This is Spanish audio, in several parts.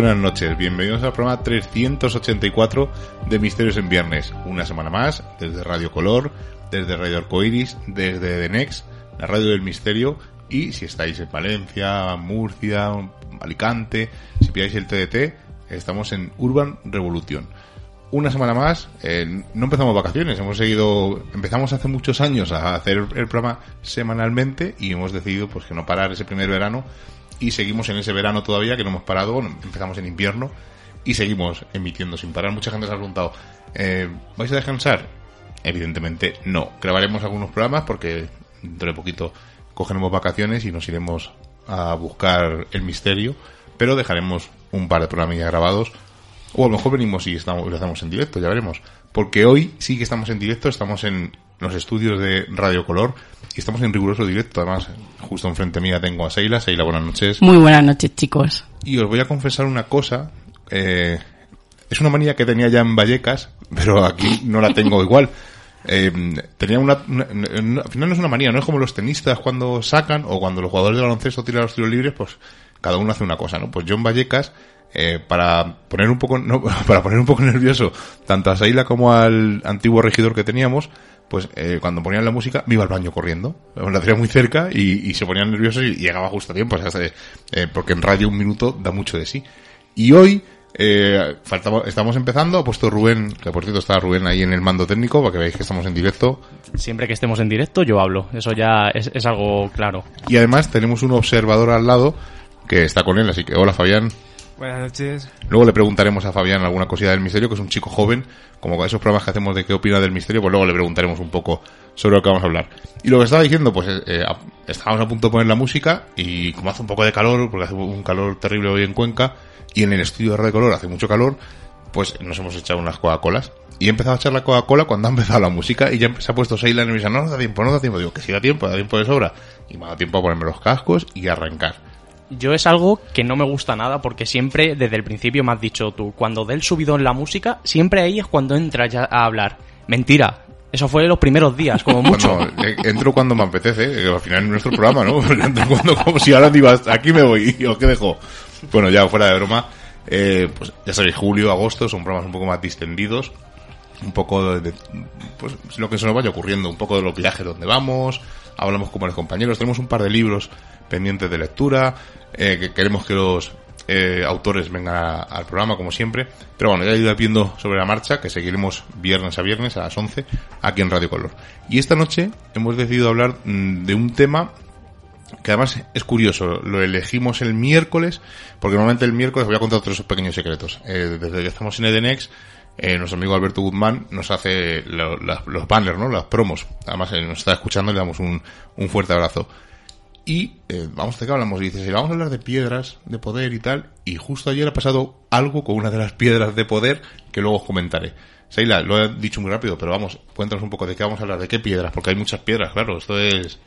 Buenas noches, bienvenidos al programa 384 de Misterios en Viernes. Una semana más, desde Radio Color, desde Radio Arcoiris, desde The Next, la radio del misterio. Y si estáis en Valencia, Murcia, Alicante, si pilláis el TDT, estamos en Urban Revolution. Una semana más, eh, no empezamos vacaciones, hemos seguido, empezamos hace muchos años a hacer el programa semanalmente y hemos decidido pues que no parar ese primer verano y seguimos en ese verano todavía que no hemos parado, empezamos en invierno y seguimos emitiendo sin parar. Mucha gente se ha preguntado, eh, ¿vais a descansar? Evidentemente no. Grabaremos algunos programas porque dentro de poquito cogeremos vacaciones y nos iremos a buscar el misterio, pero dejaremos un par de programas ya grabados o a lo mejor venimos y estamos, lo hacemos en directo, ya veremos. Porque hoy sí que estamos en directo, estamos en los estudios de Radio Color y estamos en riguroso directo. Además, justo enfrente mía tengo a Seila. Seila, buenas noches. Muy buenas noches, chicos. Y os voy a confesar una cosa. Eh, es una manía que tenía ya en Vallecas, pero aquí no la tengo igual. Eh, tenía una, una- una- Al final no es una manía, no es como los tenistas cuando sacan o cuando los jugadores de baloncesto tiran los tiros libres, pues cada uno hace una cosa, ¿no? Pues yo en Vallecas, eh, para poner un poco, no, para poner un poco nervioso tanto a Saila como al antiguo regidor que teníamos, pues eh, cuando ponían la música me iba al baño corriendo. La tenía muy cerca y, y se ponían nerviosos y llegaba justo a tiempo, o sea, se- eh, porque en radio un minuto da mucho de sí. Y hoy eh, faltaba, estamos empezando, ha puesto Rubén, que por cierto está Rubén ahí en el mando técnico, para que veáis que estamos en directo. Siempre que estemos en directo yo hablo, eso ya es, es algo claro. Y además tenemos un observador al lado que está con él, así que hola Fabián. Buenas noches. Luego le preguntaremos a Fabián alguna cosilla del misterio, que es un chico joven, como con esos programas que hacemos de qué opina del misterio, pues luego le preguntaremos un poco sobre lo que vamos a hablar. Y lo que estaba diciendo, pues eh, eh, estábamos a punto de poner la música y como hace un poco de calor, porque hace un calor terrible hoy en Cuenca, y en el estudio de Radio Color hace mucho calor, pues nos hemos echado unas Coca-Colas. Y he empezado a echar la Coca-Cola cuando ha empezado la música y ya se ha puesto Seila y me dice, no, no da tiempo, no da tiempo. Digo, que si da tiempo, da tiempo de sobra. Y me ha tiempo a ponerme los cascos y arrancar. Yo es algo que no me gusta nada porque siempre desde el principio me has dicho tú, cuando dé el subidón la música, siempre ahí es cuando entras ya a hablar. Mentira, eso fue los primeros días, como mucho. Bueno, eh, entro cuando me apetece, que al final es nuestro programa, ¿no? Entro cuando, como si ahora digo, "Hasta aquí me voy, y os que dejo. Bueno, ya fuera de broma, eh, pues ya sabéis, julio, agosto son programas un poco más distendidos, un poco de, de, pues lo que se nos vaya ocurriendo, un poco de los viajes donde vamos, hablamos con los compañeros, tenemos un par de libros pendientes de lectura, eh, que queremos que los eh, autores vengan a- al programa como siempre, pero bueno, ya he ido viendo sobre la marcha, que seguiremos viernes a viernes a las 11 aquí en Radio Color. Y esta noche hemos decidido hablar mm, de un tema que además es curioso, lo elegimos el miércoles, porque normalmente el miércoles voy a contar otros pequeños secretos. Eh, desde que estamos en Edenex, eh, nuestro amigo Alberto Guzmán nos hace lo- los banners, ¿no? Las promos. Además, eh, nos está escuchando le damos un, un fuerte abrazo. Y eh, vamos de qué hablamos. Y dices, "Sí, vamos a hablar de piedras de poder y tal. Y justo ayer ha pasado algo con una de las piedras de poder que luego os comentaré. Seila, lo he dicho muy rápido, pero vamos, cuéntanos un poco de qué vamos a hablar, de qué piedras, porque hay muchas piedras, claro, esto es...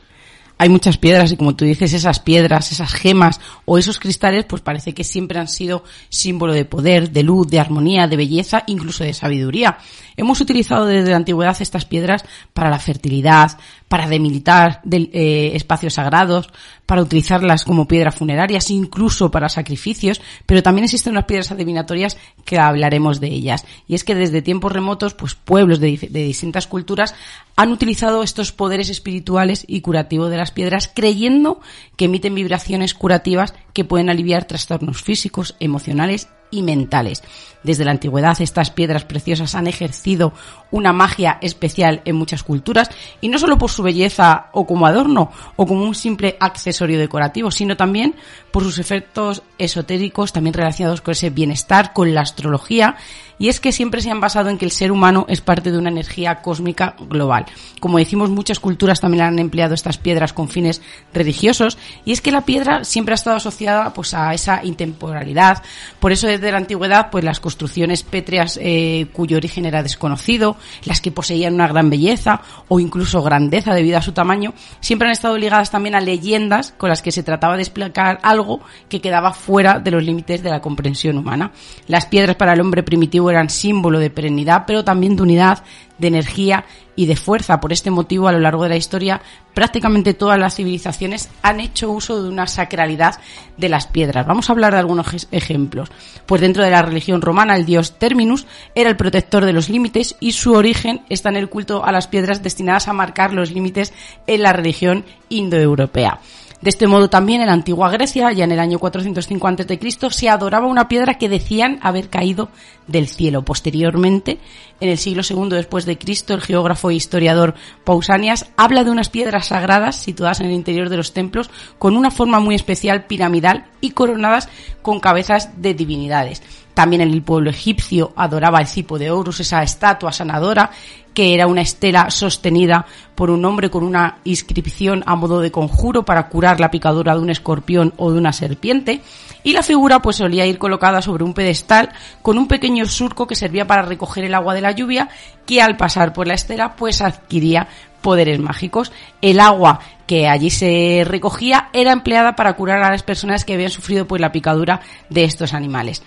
hay muchas piedras y como tú dices, esas piedras, esas gemas o esos cristales, pues parece que siempre han sido símbolo de poder, de luz, de armonía, de belleza, incluso de sabiduría. Hemos utilizado desde la antigüedad estas piedras para la fertilidad, para demilitar eh, espacios sagrados, para utilizarlas como piedras funerarias, incluso para sacrificios, pero también existen unas piedras adivinatorias que hablaremos de ellas. Y es que desde tiempos remotos, pues pueblos de, de distintas culturas han utilizado estos poderes espirituales y curativos de las piedras creyendo que emiten vibraciones curativas que pueden aliviar trastornos físicos, emocionales y mentales. Desde la antigüedad estas piedras preciosas han ejercido una magia especial en muchas culturas y no solo por su belleza o como adorno o como un simple accesorio decorativo, sino también por sus efectos esotéricos también relacionados con ese bienestar, con la astrología y es que siempre se han basado en que el ser humano es parte de una energía cósmica global. Como decimos, muchas culturas también han empleado estas piedras con fines religiosos y es que la piedra siempre ha estado asociada pues a esa intemporalidad. Por eso desde la antigüedad pues las construcciones pétreas eh, cuyo origen era desconocido, las que poseían una gran belleza o incluso grandeza debido a su tamaño, siempre han estado ligadas también a leyendas con las que se trataba de explicar algo que quedaba fuera de los límites de la comprensión humana. Las piedras para el hombre primitivo eran símbolo de perennidad, pero también de unidad, de energía y de fuerza. Por este motivo, a lo largo de la historia, prácticamente todas las civilizaciones han hecho uso de una sacralidad de las piedras. Vamos a hablar de algunos ejemplos. Pues dentro de la religión romana, el dios Terminus era el protector de los límites y su origen está en el culto a las piedras destinadas a marcar los límites en la religión indoeuropea. De este modo también en la antigua Grecia, ya en el año 405 a.C., se adoraba una piedra que decían haber caído del cielo. Posteriormente, en el siglo II después de Cristo, el geógrafo e historiador Pausanias habla de unas piedras sagradas situadas en el interior de los templos con una forma muy especial piramidal y coronadas con cabezas de divinidades. También el pueblo egipcio adoraba el cipo de Horus, esa estatua sanadora, que era una estela sostenida por un hombre con una inscripción a modo de conjuro para curar la picadura de un escorpión o de una serpiente. Y la figura pues solía ir colocada sobre un pedestal con un pequeño surco que servía para recoger el agua de la lluvia, que al pasar por la estela pues adquiría poderes mágicos. El agua que allí se recogía era empleada para curar a las personas que habían sufrido pues la picadura de estos animales.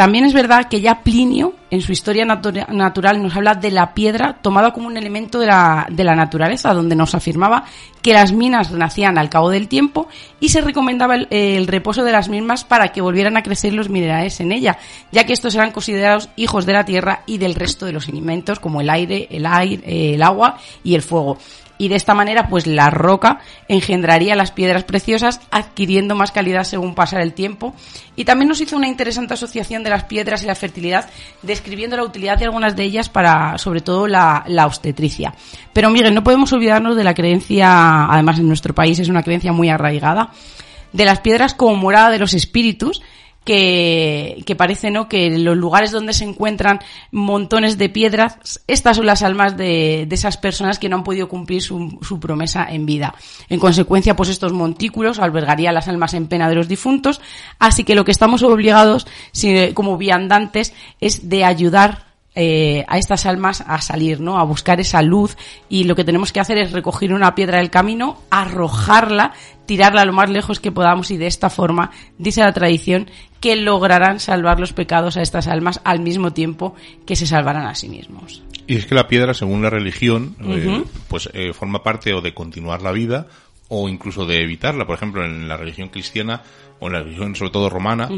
También es verdad que ya Plinio, en su historia natural, nos habla de la piedra tomada como un elemento de la, de la naturaleza, donde nos afirmaba que las minas nacían al cabo del tiempo y se recomendaba el, reposo de las mismas para que volvieran a crecer los minerales en ella, ya que estos eran considerados hijos de la tierra y del resto de los alimentos, como el aire, el, aire, el agua y el fuego y de esta manera pues la roca engendraría las piedras preciosas adquiriendo más calidad según pasara el tiempo y también nos hizo una interesante asociación de las piedras y la fertilidad describiendo la utilidad de algunas de ellas para sobre todo la, la obstetricia. Pero Miguel, no podemos olvidarnos de la creencia, además en nuestro país es una creencia muy arraigada, de las piedras como morada de los espíritus que, que, parece ¿no? que los lugares donde se encuentran montones de piedras, estas son las almas de, de esas personas que no han podido cumplir su, su, promesa en vida. En consecuencia, pues estos montículos albergarían las almas en pena de los difuntos, así que lo que estamos obligados como viandantes es de ayudar eh, a estas almas a salir, ¿no? A buscar esa luz y lo que tenemos que hacer es recoger una piedra del camino, arrojarla, tirarla lo más lejos que podamos y de esta forma, dice la tradición, que lograrán salvar los pecados a estas almas al mismo tiempo que se salvarán a sí mismos. Y es que la piedra, según la religión, eh, pues eh, forma parte o de continuar la vida o incluso de evitarla. Por ejemplo, en la religión cristiana o en la religión sobre todo romana,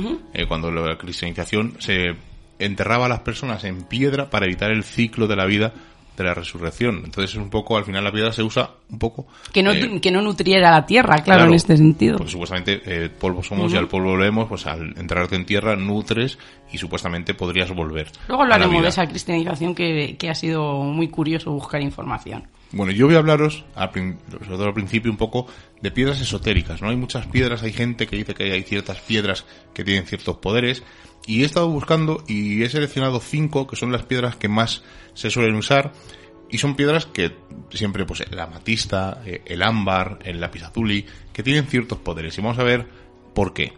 cuando la cristianización se enterraba a las personas en piedra para evitar el ciclo de la vida de la resurrección. Entonces es un poco, al final la piedra se usa un poco... Que no, eh, que no nutriera la tierra, claro, en este sentido. Porque supuestamente eh, polvo somos y al polvo volvemos, pues al enterrarte en tierra nutres y supuestamente podrías volver. Luego hablaremos de esa cristianización que, que ha sido muy curioso buscar información. Bueno, yo voy a hablaros, sobre todo al principio, un poco de piedras esotéricas, ¿no? Hay muchas piedras, hay gente que dice que hay ciertas piedras que tienen ciertos poderes, y he estado buscando y he seleccionado cinco que son las piedras que más se suelen usar, y son piedras que siempre, pues, el amatista, eh, el ámbar, el lapisazuli, que tienen ciertos poderes, y vamos a ver por qué.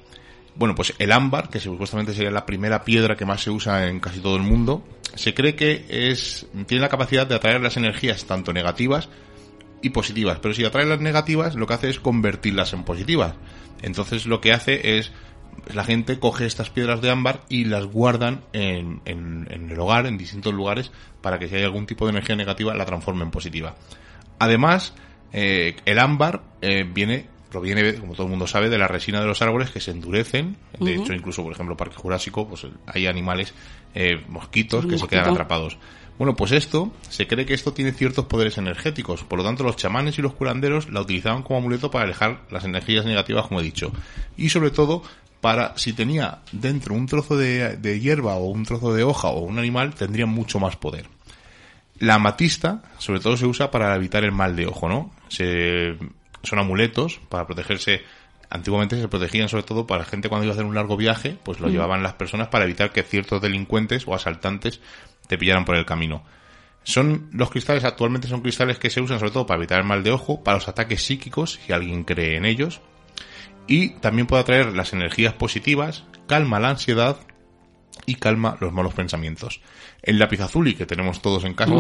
Bueno, pues el ámbar, que supuestamente sería la primera piedra que más se usa en casi todo el mundo, se cree que es, tiene la capacidad de atraer las energías tanto negativas y positivas. Pero si atrae las negativas, lo que hace es convertirlas en positivas. Entonces lo que hace es la gente coge estas piedras de ámbar y las guardan en, en, el hogar, en distintos lugares, para que si hay algún tipo de energía negativa la transforme en positiva. Además, eh, el ámbar eh, viene proviene, como todo el mundo sabe, de la resina de los árboles que se endurecen. De hecho, incluso, por ejemplo, Parque Jurásico, pues hay animales, eh, mosquitos, que se quedan atrapados. Bueno, pues esto, se cree que esto tiene ciertos poderes energéticos. Por lo tanto, los chamanes y los curanderos la utilizaban como amuleto para alejar las energías negativas, como he dicho. Y sobre todo, para si tenía dentro un trozo de, de hierba o un trozo de hoja o un animal, tendría mucho más poder. La amatista, sobre todo, se usa para evitar el mal de ojo, ¿no? Se son amuletos para protegerse. Antiguamente se protegían sobre todo para la gente cuando iba a hacer un largo viaje, pues lo llevaban las personas para evitar que ciertos delincuentes o asaltantes te pillaran por el camino. Son los cristales actualmente son cristales que se usan sobre todo para evitar el mal de ojo, para los ataques psíquicos, si alguien cree en ellos, y también puede atraer las energías positivas, calma la ansiedad y calma los malos pensamientos. El lápiz azul y que tenemos todos en casa,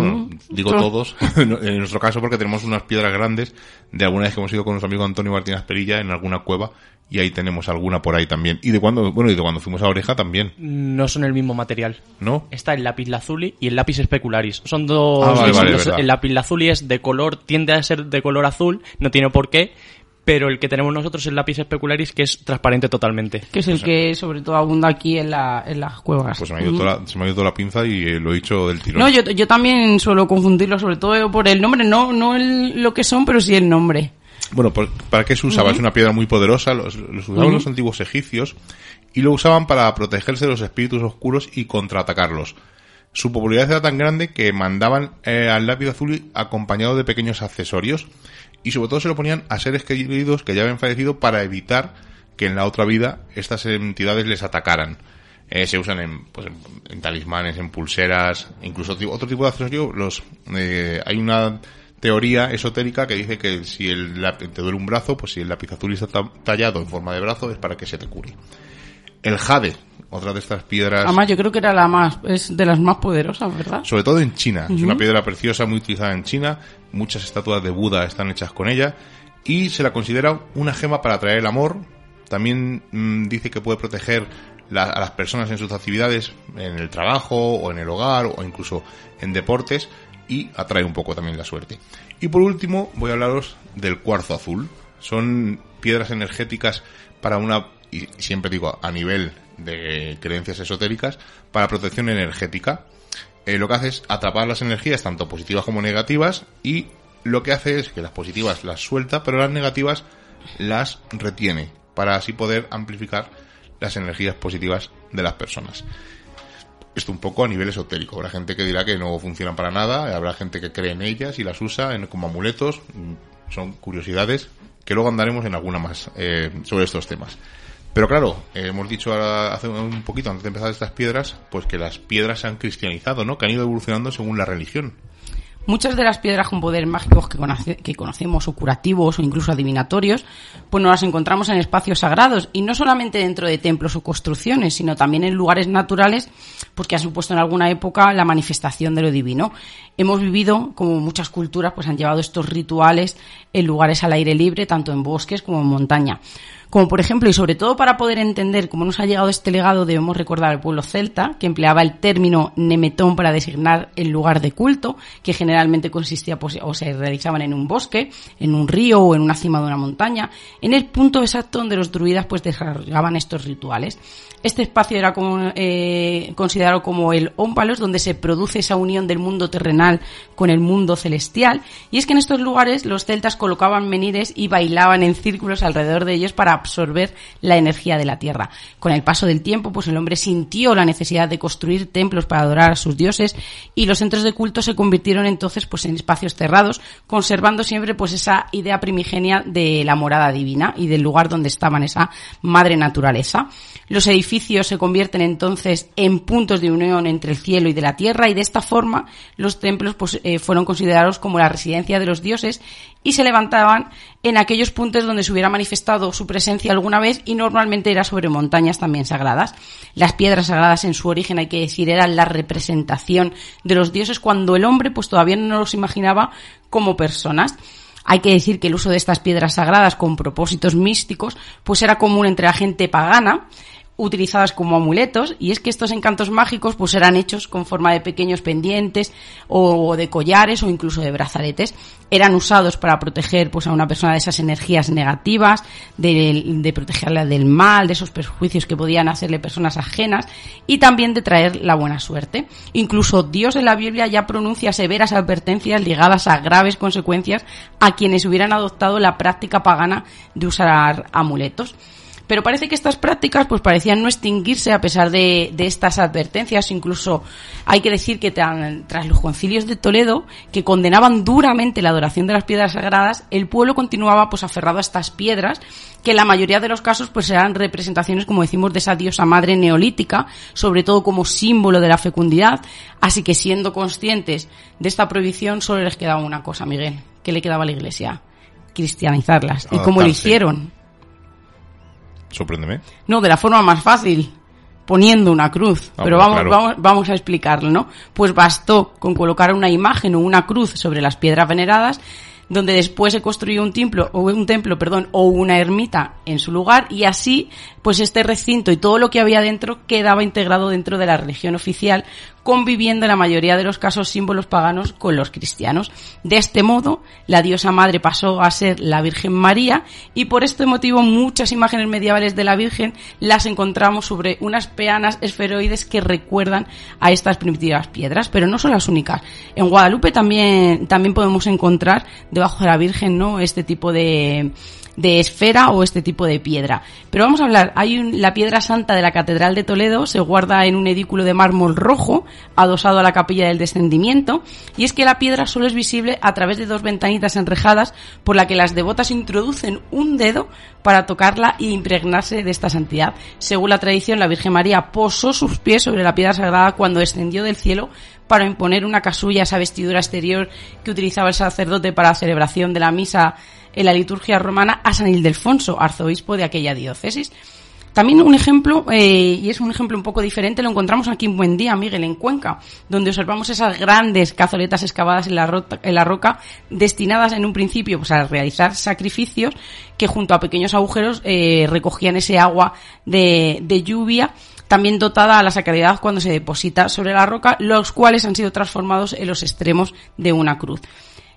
digo todos, en nuestro caso porque tenemos unas piedras grandes de alguna vez que hemos ido con nuestro amigo Antonio Martínez Perilla en alguna cueva y ahí tenemos alguna por ahí también. Y de cuando, bueno, y de cuando fuimos a Oreja también. No son el mismo material. ¿No? Está el lápiz lazuli y el lápiz especularis. Son dos. Ah, el lápiz lazuli es de color, tiende a ser de color azul, no tiene por qué, pero el que tenemos nosotros es el lápiz especularis que es transparente totalmente. Que es el que sobre todo abunda aquí en, la, en las cuevas. Pues se me, ha ido toda la, se me ha ido toda la pinza y eh, lo he dicho del tirón. No, yo, yo también suelo confundirlo sobre todo por el nombre, no, no el, lo que son, pero sí el nombre. Bueno, ¿para qué se usaba? Es una piedra muy poderosa, los, usaban los antiguos egipcios y lo usaban para protegerse de los espíritus oscuros y contraatacarlos. Su popularidad era tan grande que mandaban eh, al lápiz azul acompañado de pequeños accesorios y sobre todo se lo ponían a seres queridos que ya habían fallecido para evitar que en la otra vida estas entidades les atacaran. Eh, se usan en, pues, en, talismanes, en pulseras, incluso otro tipo de accesorios. Los, eh, hay una teoría esotérica que dice que si el, te duele un brazo, pues si el lápiz azul está tallado en forma de brazo es para que se te cure. El jade, otra de estas piedras. Además, yo creo que era la más, es de las más poderosas, ¿verdad? Sobre todo en China. Es una piedra preciosa, muy utilizada en China. Muchas estatuas de Buda están hechas con ella. Y se la considera una gema para atraer el amor. También mm, dice que puede proteger a las personas en sus actividades, en el trabajo, o en el hogar, o incluso en deportes. Y atrae un poco también la suerte. Y por último, voy a hablaros del cuarzo azul. Son piedras energéticas para una, y siempre digo a nivel de creencias esotéricas para protección energética. Eh, lo que hace es atrapar las energías tanto positivas como negativas y lo que hace es que las positivas las suelta, pero las negativas las retiene para así poder amplificar las energías positivas de las personas. Esto un poco a nivel esotérico. Habrá gente que dirá que no funcionan para nada, habrá gente que cree en ellas y las usa como amuletos. Son curiosidades que luego andaremos en alguna más eh, sobre estos temas. Pero claro, eh, hemos dicho hace un poquito antes de empezar estas piedras, pues que las piedras se han cristianizado, ¿no? Que han ido evolucionando según la religión. Muchas de las piedras con poderes mágicos que, que, conocemos, o curativos, o incluso adivinatorios, pues nos las encontramos en espacios sagrados, y no solamente dentro de templos o construcciones, sino también en lugares naturales, porque que han supuesto en alguna época la manifestación de lo divino. Hemos vivido, como muchas culturas, pues han llevado estos rituales en lugares al aire libre, tanto en bosques como en montaña. Como por ejemplo, y sobre todo para poder entender cómo nos ha llegado este legado, debemos recordar al pueblo celta, que empleaba el término nemetón para designar el lugar de culto, que generalmente consistía pues, o se realizaban en un bosque, en un río o en una cima de una montaña, en el punto exacto donde los druidas pues desarrollaban estos rituales. Este espacio era como, eh, considerado como el ómpalos, donde se produce esa unión del mundo terrenal con el mundo celestial, y es que en estos lugares los celtas colocaban menires y bailaban en círculos alrededor de ellos para absorber la energía de la tierra. Con el paso del tiempo, pues el hombre sintió la necesidad de construir templos para adorar a sus dioses y los centros de culto se convirtieron entonces pues en espacios cerrados, conservando siempre pues esa idea primigenia de la morada divina y del lugar donde estaban esa madre naturaleza. Los edificios se convierten entonces en puntos de unión entre el cielo y de la tierra y de esta forma los templos pues, eh, fueron considerados como la residencia de los dioses y se levantaban en aquellos puntos donde se hubiera manifestado su presencia alguna vez y normalmente era sobre montañas también sagradas. Las piedras sagradas en su origen, hay que decir, eran la representación de los dioses cuando el hombre pues todavía no los imaginaba como personas. Hay que decir que el uso de estas piedras sagradas con propósitos místicos pues era común entre la gente pagana utilizadas como amuletos y es que estos encantos mágicos pues eran hechos con forma de pequeños pendientes o de collares o incluso de brazaletes eran usados para proteger pues a una persona de esas energías negativas de, de protegerla del mal de esos perjuicios que podían hacerle personas ajenas y también de traer la buena suerte. Incluso Dios en la Biblia ya pronuncia severas advertencias ligadas a graves consecuencias a quienes hubieran adoptado la práctica pagana de usar amuletos pero parece que estas prácticas pues parecían no extinguirse a pesar de, de estas advertencias. Incluso hay que decir que tras los concilios de Toledo, que condenaban duramente la adoración de las piedras sagradas, el pueblo continuaba pues aferrado a estas piedras, que en la mayoría de los casos pues eran representaciones, como decimos, de esa diosa madre neolítica, sobre todo como símbolo de la fecundidad. Así que siendo conscientes de esta prohibición, solo les quedaba una cosa, Miguel. ¿Qué le quedaba a la iglesia? Cristianizarlas. ¿Y cómo lo hicieron? Sorpréndeme. No, de la forma más fácil, poniendo una cruz. Ah, Pero vamos, vamos, vamos a explicarlo, ¿no? Pues bastó con colocar una imagen o una cruz sobre las piedras veneradas donde después se construyó un templo o un templo, perdón, o una ermita en su lugar y así pues este recinto y todo lo que había dentro quedaba integrado dentro de la religión oficial, conviviendo en la mayoría de los casos símbolos paganos con los cristianos. De este modo, la diosa madre pasó a ser la Virgen María y por este motivo muchas imágenes medievales de la Virgen las encontramos sobre unas peanas esferoides que recuerdan a estas primitivas piedras, pero no son las únicas. En Guadalupe también, también podemos encontrar debajo de la Virgen, ¿no? Este tipo de, de esfera o este tipo de piedra. Pero vamos a hablar, hay la piedra santa de la Catedral de Toledo, se guarda en un edículo de mármol rojo, adosado a la capilla del descendimiento, y es que la piedra solo es visible a través de dos ventanitas enrejadas por la que las devotas introducen un dedo para tocarla y impregnarse de esta santidad. Según la tradición, la Virgen María posó sus pies sobre la piedra sagrada cuando descendió del cielo para imponer una casulla, esa vestidura exterior que utilizaba el sacerdote para la celebración de la misa en la liturgia romana a San Ildefonso, arzobispo de aquella diócesis. También un ejemplo, eh, y es un ejemplo un poco diferente, lo encontramos aquí en Buendía, Miguel, en Cuenca, donde observamos esas grandes cazoletas excavadas en la, roca, destinadas en un principio pues, a realizar sacrificios, que junto a pequeños agujeros eh, recogían ese agua de lluvia también dotada a la sacralidad cuando se deposita sobre la roca, los cuales han sido transformados en los extremos de una cruz.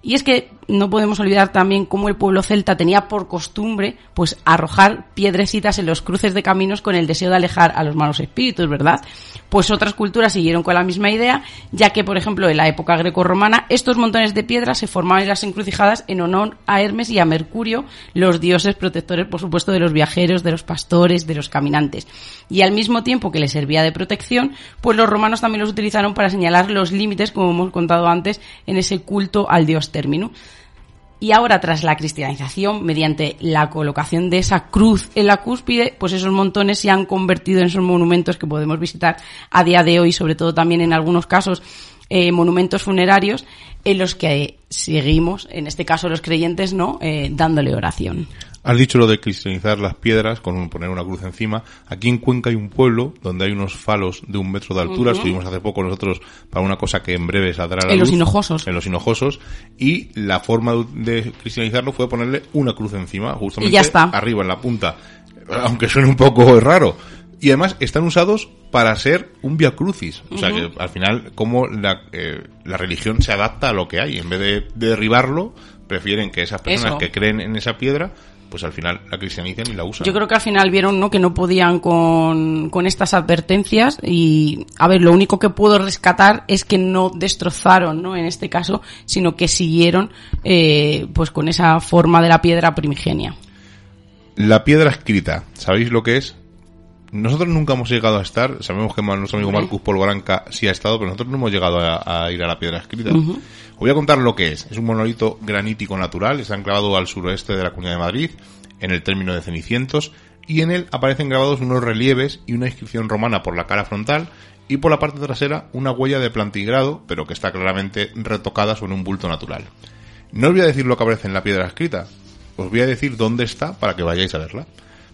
Y es que no podemos olvidar también cómo el pueblo celta tenía por costumbre pues arrojar piedrecitas en los cruces de caminos con el deseo de alejar a los malos espíritus, ¿verdad? Pues otras culturas siguieron con la misma idea, ya que, por ejemplo, en la época grecorromana, estos montones de piedras se formaban en las encrucijadas en honor a Hermes y a Mercurio, los dioses protectores, por supuesto, de los viajeros, de los pastores, de los caminantes. Y al mismo tiempo que les servía de protección, pues los romanos también los utilizaron para señalar los límites, como hemos contado antes, en ese culto al dios término. Y ahora, tras la cristianización, mediante la colocación de esa cruz en la cúspide, pues esos montones se han convertido en esos monumentos que podemos visitar a día de hoy, sobre todo también en algunos casos eh, monumentos funerarios en los que seguimos, en este caso los creyentes, ¿no? Eh, dándole oración. Has dicho lo de cristianizar las piedras con poner una cruz encima. Aquí en Cuenca hay un pueblo donde hay unos falos de un metro de altura. Estuvimos hace poco nosotros para una cosa que en breve saldrá a la En los hinojosos. En los hinojosos. Y la forma de cristianizarlo fue ponerle una cruz encima, justamente y ya está. arriba en la punta. Aunque suene un poco raro. Y además están usados para ser un via crucis. O sea que al final, como la, eh, la religión se adapta a lo que hay. En vez de, derribarlo, prefieren que esas personas que creen en esa piedra pues al final la cristianicen y la usan. Yo creo que al final vieron ¿no? que no podían con, con estas advertencias y, a ver, lo único que puedo rescatar es que no destrozaron, ¿no? En este caso, sino que siguieron eh, pues con esa forma de la piedra primigenia. La piedra escrita, ¿sabéis lo que es? Nosotros nunca hemos llegado a estar, sabemos que nuestro amigo Marcus Polvoranca sí ha estado, pero nosotros no hemos llegado a, ir a la piedra escrita. Os voy a contar lo que es. Es un monolito granítico natural, está enclavado al suroeste de la Comunidad de Madrid, en el término de Cenicientos, y en él aparecen grabados unos relieves y una inscripción romana por la cara frontal y por la parte trasera una huella de plantigrado, pero que está claramente retocada sobre un bulto natural. No os voy a decir lo que aparece en la piedra escrita, os voy a decir dónde está para que vayáis a verla.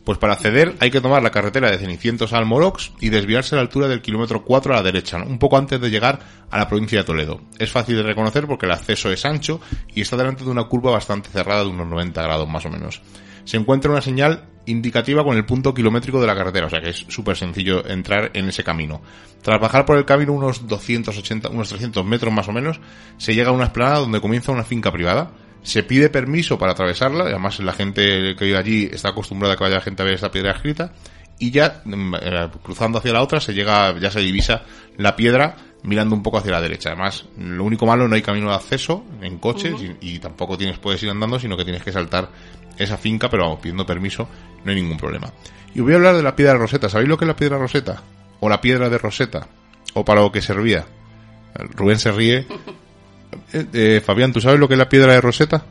Pues para acceder hay que tomar la carretera de Cenicientos a Almorox y desviarse a la altura del kilómetro 4 a la derecha, un poco antes de llegar a la provincia de Toledo. Es fácil de reconocer porque el acceso es ancho y está delante de una curva bastante cerrada de unos 90 grados más o menos. Se encuentra una señal indicativa con el punto kilométrico de la carretera, o sea que es súper sencillo entrar en ese camino. Tras bajar por el camino unos 280, unos 300 metros más o menos, se llega a una esplanada donde comienza una finca privada se pide permiso para atravesarla, además la gente que vive allí está acostumbrada a que vaya gente a ver esta piedra escrita, y ya mm, eh, cruzando hacia la otra se llega, ya se divisa la piedra mirando un poco hacia la derecha. Además, lo único malo no hay camino de acceso en coches y, tampoco tienes puedes ir andando, sino que tienes que saltar esa finca, pero vamos, pidiendo permiso no hay ningún problema. Y voy a hablar de la piedra roseta. ¿Sabéis lo que es la piedra roseta? O la piedra de roseta. O para lo que servía. Rubén se ríe eh, eh, Fabián, ¿tú sabes lo que es la piedra de Rosetta?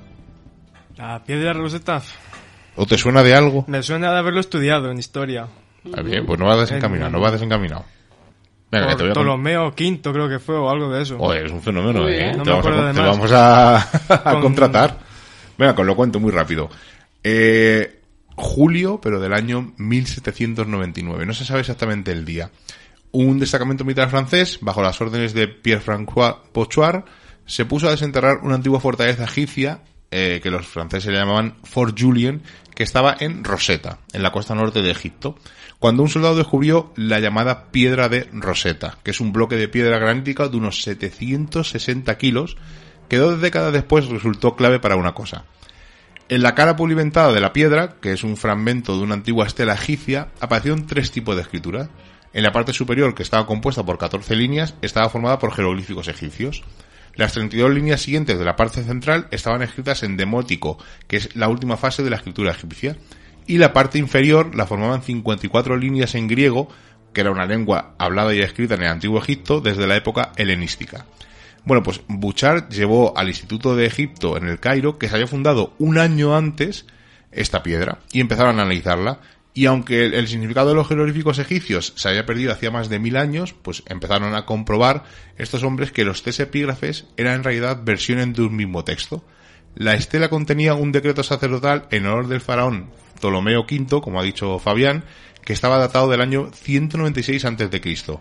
La piedra de Rosetta. ¿O te suena de algo? Me suena de haberlo estudiado en historia. Ah, bien, pues no vas desencaminado, no vas desencaminado. Venga, que te voy a Ptolomeo V creo que fue o algo de eso. Oye, es un fenómeno, ¿eh? te, vamos a, contratar. Venga, con lo cuento muy rápido. Eh, julio, pero del año 1799. No se sabe exactamente el día. Un destacamento militar francés, bajo las órdenes de Pierre-François Pochoir, se puso a desenterrar una antigua fortaleza egipcia eh, que los franceses llamaban Fort Julien, que estaba en Rosetta, en la costa norte de Egipto, cuando un soldado descubrió la llamada piedra de Rosetta, que es un bloque de piedra granítica de unos 760 kilos, que dos décadas después resultó clave para una cosa. En la cara pulimentada de la piedra, que es un fragmento de una antigua estela egipcia, aparecieron tres tipos de escritura. En la parte superior, que estaba compuesta por 14 líneas, estaba formada por jeroglíficos egipcios. Las 32 líneas siguientes de la parte central estaban escritas en demótico, que es la última fase de la escritura egipcia, y la parte inferior la formaban 54 líneas en griego, que era una lengua hablada y escrita en el antiguo Egipto desde la época helenística. Bueno, pues Bouchard llevó al Instituto de Egipto en el Cairo, que se había fundado un año antes, esta piedra, y empezaron a analizarla, y aunque el, significado de los jeroglíficos egipcios se había perdido hacía más de mil años, pues empezaron a comprobar estos hombres que los tres epígrafes eran en realidad versiones de un mismo texto. La estela contenía un decreto sacerdotal en honor del faraón Ptolomeo V, como ha dicho Fabián, que estaba datado del año 196 a.C.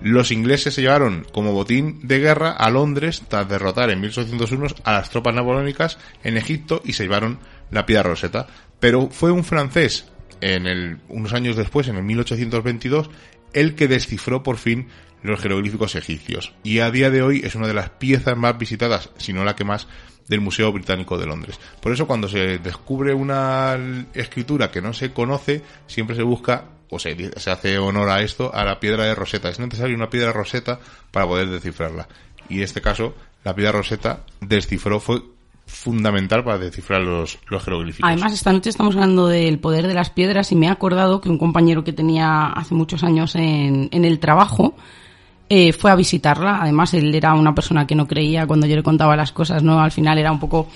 Los ingleses se llevaron como botín de guerra a Londres tras derrotar en 1801 a las tropas napoleónicas en Egipto y se llevaron la piedra roseta. Pero fue un francés, en el, unos años después, en el 1822, el que descifró por fin los jeroglíficos egipcios. Y a día de hoy es una de las piezas más visitadas, si no la que más, del Museo Británico de Londres. Por eso cuando se descubre una escritura que no se conoce, siempre se busca o se, se hace honor a esto, a la piedra de Rosetta. Es necesaria una piedra Rosetta para poder descifrarla. Y en este caso, la piedra Rosetta descifró, fue fundamental para descifrar los, los jeroglíficos. Además, esta noche estamos hablando del poder de las piedras y me he acordado que un compañero que tenía hace muchos años en, en el trabajo eh, fue a visitarla. Además, él era una persona que no creía cuando yo le contaba las cosas, ¿no? Al final era un poco,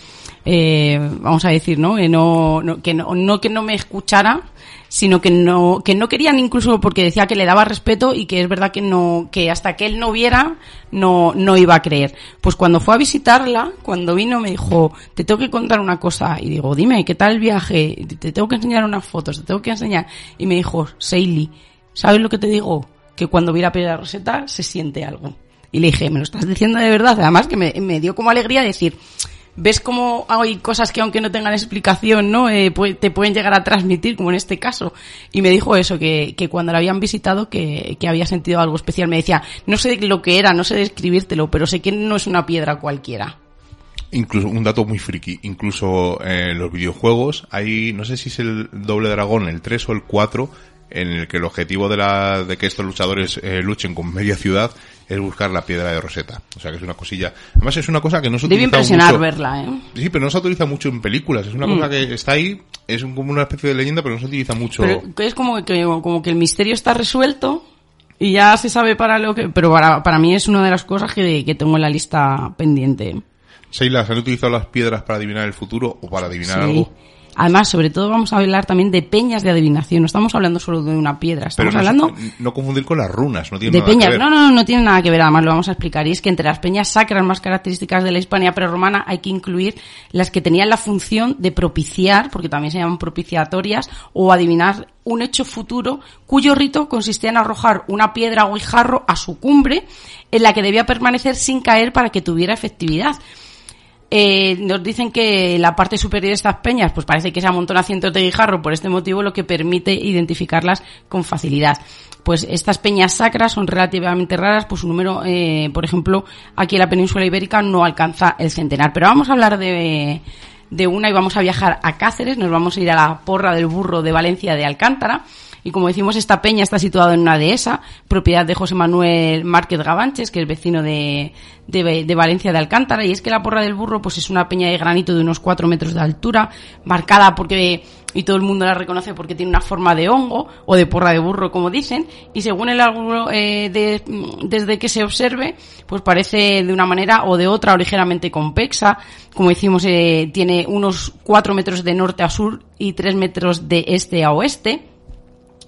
eh, vamos a decir, ¿no? Eh, no, no, que no, no que no me escuchara, sino que no, que no querían incluso porque decía que le daba respeto y que es verdad que no, que hasta que él no viera, no, no iba a creer. Pues cuando fue a visitarla, cuando vino me dijo, te tengo que contar una cosa. Y digo, dime, ¿qué tal el viaje? Te tengo que enseñar unas fotos, te tengo que enseñar. Y me dijo, Seili, ¿sabes lo que te digo? Que cuando vi la piedra roseta se siente algo. Y le dije, ¿me lo estás diciendo de verdad? Además que me, dio como alegría decir, ves cómo hay cosas que aunque no tengan explicación, ¿no? Eh, te pueden llegar a transmitir, como en este caso. Y me dijo eso, que, que cuando la habían visitado, que, que, había sentido algo especial. Me decía, no sé lo que era, no sé describírtelo, pero sé que no es una piedra cualquiera. Incluso, un dato muy friki, incluso en los videojuegos hay, no sé si es el doble dragón, el 3 o el 4, en el que el objetivo de, la, de que estos luchadores eh, luchen con media ciudad es buscar la piedra de Rosetta. O sea que es una cosilla. Además es una cosa que no se Debe impresionar verla, ¿eh? Sí, pero no se utiliza mucho en películas. Es una cosa mm. que está ahí, es como una especie de leyenda, pero no se utiliza mucho. Pero es como que, como que el misterio está resuelto y ya se sabe para lo que... Pero para, para mí es una de las cosas que, que tengo en la lista pendiente. Sheila, ¿se han utilizado las piedras para adivinar el futuro o para adivinar algo? Además, sobre todo vamos a hablar también de peñas de adivinación. No estamos hablando solo de una piedra, estamos Pero no, hablando no confundir con las runas, no tiene de nada peñas. que ver. No, no, no, no tiene nada que ver. Además, lo vamos a explicar. Y es que entre las peñas sacras más características de la Hispania prerromana hay que incluir las que tenían la función de propiciar, porque también se llaman propiciatorias, o adivinar un hecho futuro cuyo rito consistía en arrojar una piedra o guijarro a su cumbre en la que debía permanecer sin caer para que tuviera efectividad. Eh, nos dicen que la parte superior de estas peñas, pues parece que se amontona cientos de guijarro por este motivo, lo que permite identificarlas con facilidad. Pues estas peñas sacras son relativamente raras, pues su número, eh, por ejemplo, aquí en la península ibérica no alcanza el centenar. Pero vamos a hablar de, de una y vamos a viajar a Cáceres, nos vamos a ir a la porra del burro de Valencia de Alcántara. Y como decimos, esta peña está situada en una dehesa, propiedad de José Manuel Márquez Gavanches, que es vecino de, de, Valencia de Alcántara. Y es que la porra del burro, pues es una peña de granito de unos cuatro metros de altura, marcada porque, y todo el mundo la reconoce porque tiene una forma de hongo, o de porra de burro, como dicen. Y según el ángulo, eh, de, desde que se observe, pues parece de una manera o de otra, o ligeramente convexa. Como decimos, eh, tiene unos cuatro metros de norte a sur y tres metros de este a oeste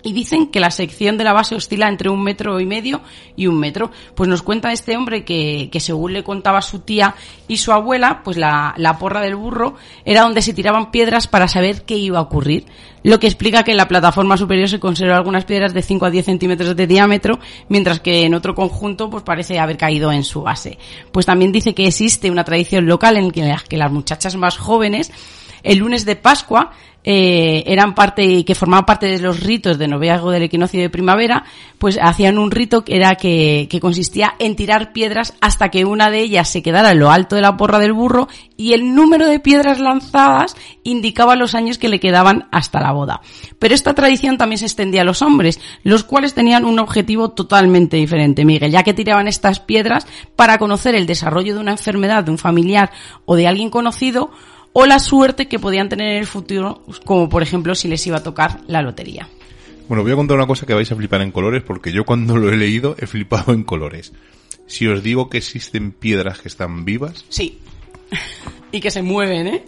y dicen que la sección de la base oscila entre un metro y medio y un metro. Pues nos cuenta este hombre que, que según le contaba su tía y su abuela, pues la, la, porra del burro era donde se tiraban piedras para saber qué iba a ocurrir. Lo que explica que en la plataforma superior se conservan algunas piedras de 5 a 10 centímetros de diámetro, mientras que en otro conjunto pues parece haber caído en su base. Pues también dice que existe una tradición local en la que las muchachas más jóvenes el lunes de Pascua eh, eran parte que formaban parte de los ritos de noviazgo del equinoccio de primavera, pues hacían un rito que era que, que, consistía en tirar piedras hasta que una de ellas se quedara en lo alto de la porra del burro y el número de piedras lanzadas indicaba los años que le quedaban hasta la boda. Pero esta tradición también se extendía a los hombres, los cuales tenían un objetivo totalmente diferente, Miguel, ya que tiraban estas piedras para conocer el desarrollo de una enfermedad de un familiar o de alguien conocido o la suerte que podían tener en el futuro, como por ejemplo si les iba a tocar la lotería. Bueno, voy a contar una cosa que vais a flipar en colores, porque yo cuando lo he leído he flipado en colores. Si os digo que existen piedras que están vivas. Sí. y que se mueven, ¿eh?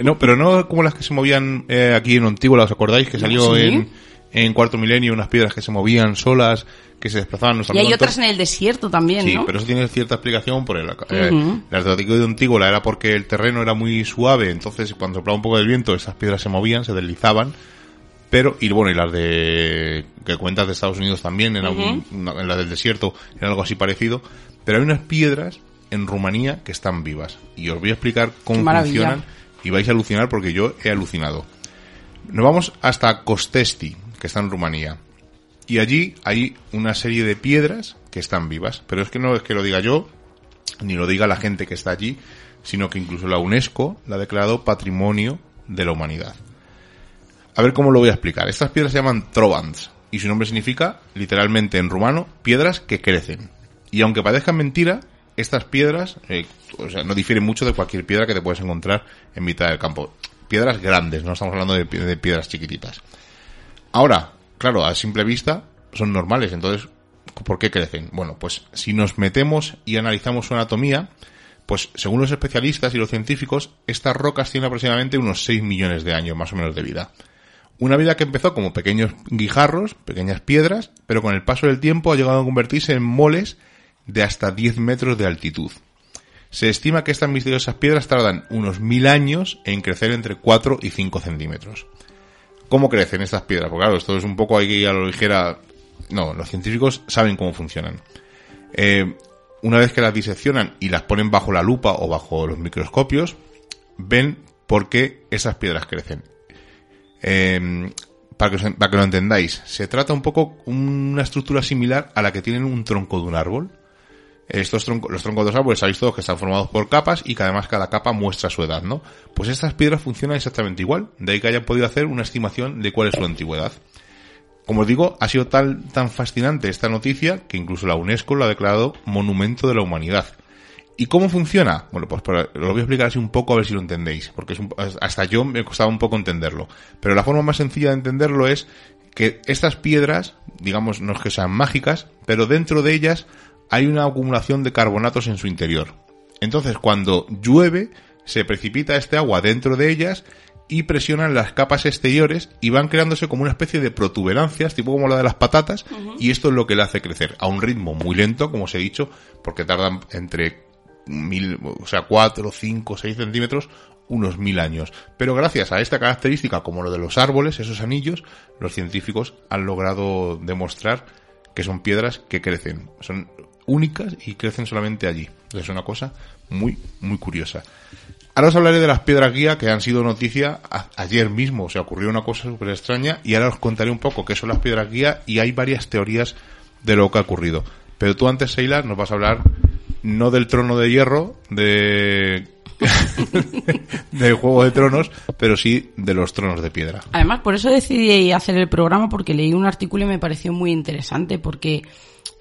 No, pero no como las que se movían eh, aquí en Antigua, ¿os acordáis? Que salió ¿Sí? en, en Cuarto Milenio unas piedras que se movían solas, que se desplazaban. No y hay otras en el desierto también, sí, ¿no? pero eso tiene cierta explicación por el, eh, uh -huh. las de Antígola era porque el terreno era muy suave, entonces cuando soplaba un poco del viento esas piedras se movían, se deslizaban, pero y bueno y las de que cuentas de Estados Unidos también en, uh -huh. en la del desierto era algo así parecido, pero hay unas piedras en Rumanía que están vivas y os voy a explicar cómo funcionan y vais a alucinar porque yo he alucinado. Nos vamos hasta Costesti, que está en Rumanía. Y allí hay una serie de piedras que están vivas. Pero es que no es que lo diga yo, ni lo diga la gente que está allí, sino que incluso la UNESCO la ha declarado Patrimonio de la Humanidad. A ver cómo lo voy a explicar. Estas piedras se llaman trovans y su nombre significa, literalmente en rumano, piedras que crecen. Y aunque parezcan mentira, estas piedras eh, o sea, no difieren mucho de cualquier piedra que te puedes encontrar en mitad del campo. Piedras grandes, no estamos hablando de, de piedras chiquititas. Ahora, claro, a simple vista son normales, entonces, ¿por qué crecen? Bueno, pues si nos metemos y analizamos su anatomía, pues según los especialistas y los científicos, estas rocas tienen aproximadamente unos 6 millones de años más o menos de vida. Una vida que empezó como pequeños guijarros, pequeñas piedras, pero con el paso del tiempo ha llegado a convertirse en moles de hasta 10 metros de altitud. Se estima que estas misteriosas piedras tardan unos mil años en crecer entre 4 y 5 centímetros. ¿Cómo crecen estas piedras? Porque claro, esto es un poco ahí a lo ligera. No, los científicos saben cómo funcionan. Eh, una vez que las diseccionan y las ponen bajo la lupa o bajo los microscopios, ven por qué esas piedras crecen. Eh, para, que para que lo entendáis, se trata un poco una estructura similar a la que tienen un tronco de un árbol. Estos troncos, los troncos de los árboles sabéis todos que están formados por capas y que además cada capa muestra su edad, ¿no? Pues estas piedras funcionan exactamente igual, de ahí que hayan podido hacer una estimación de cuál es su antigüedad. Como os digo, ha sido tan, tan fascinante esta noticia que incluso la UNESCO lo ha declarado Monumento de la Humanidad. ¿Y cómo funciona? Bueno, pues lo voy a explicar así un poco a ver si lo entendéis, porque es un, hasta yo me costaba un poco entenderlo. Pero la forma más sencilla de entenderlo es que estas piedras, digamos, no es que sean mágicas, pero dentro de ellas hay una acumulación de carbonatos en su interior. Entonces, cuando llueve, se precipita este agua dentro de ellas y presionan las capas exteriores y van creándose como una especie de protuberancias, tipo como la de las patatas, y esto es lo que le hace crecer a un ritmo muy lento, como os he dicho, porque tardan entre mil, o sea, cuatro, cinco, seis centímetros, unos mil años. Pero gracias a esta característica, como lo de los árboles, esos anillos, los científicos han logrado demostrar que son piedras que crecen. Son únicas y crecen solamente allí. Es una cosa muy, muy curiosa. Ahora os hablaré de las piedras guía que han sido noticia ayer mismo. Se ocurrió una cosa súper extraña y ahora os contaré un poco qué son las piedras guía y hay varias teorías de lo que ha ocurrido. Pero tú antes, Seila, nos vas a hablar no del trono de hierro, de del Juego de Tronos, pero sí de los tronos de piedra. Además, por eso decidí hacer el programa porque leí un artículo y me pareció muy interesante porque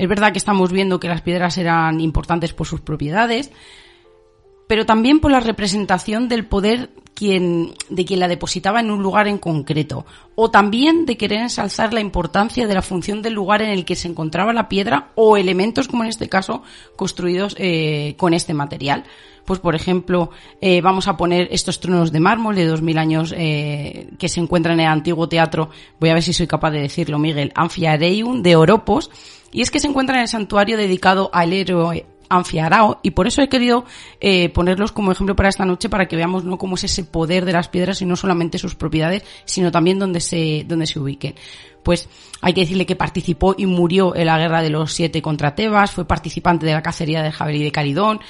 es verdad que estamos viendo que las piedras eran importantes por sus propiedades, pero también por la representación del poder de quien la depositaba en un lugar en concreto, o también de querer ensalzar la importancia de la función del lugar en el que se encontraba la piedra o elementos, como en este caso, construidos eh, con este material. Pues, por ejemplo, eh, vamos a poner estos tronos de mármol de 2000 años eh, que se encuentran en el antiguo teatro, voy a ver si soy capaz de decirlo, Miguel, Anfiareium de Oropos, y es que se encuentra en el santuario dedicado al héroe Anfiarao y por eso he querido eh, ponerlos como ejemplo para esta noche para que veamos no cómo es ese poder de las piedras y no solamente sus propiedades, sino también donde se, donde se ubiquen. Pues hay que decirle que participó y murió en la guerra de los siete contra Tebas, fue participante de la cacería del jabalí de Caridón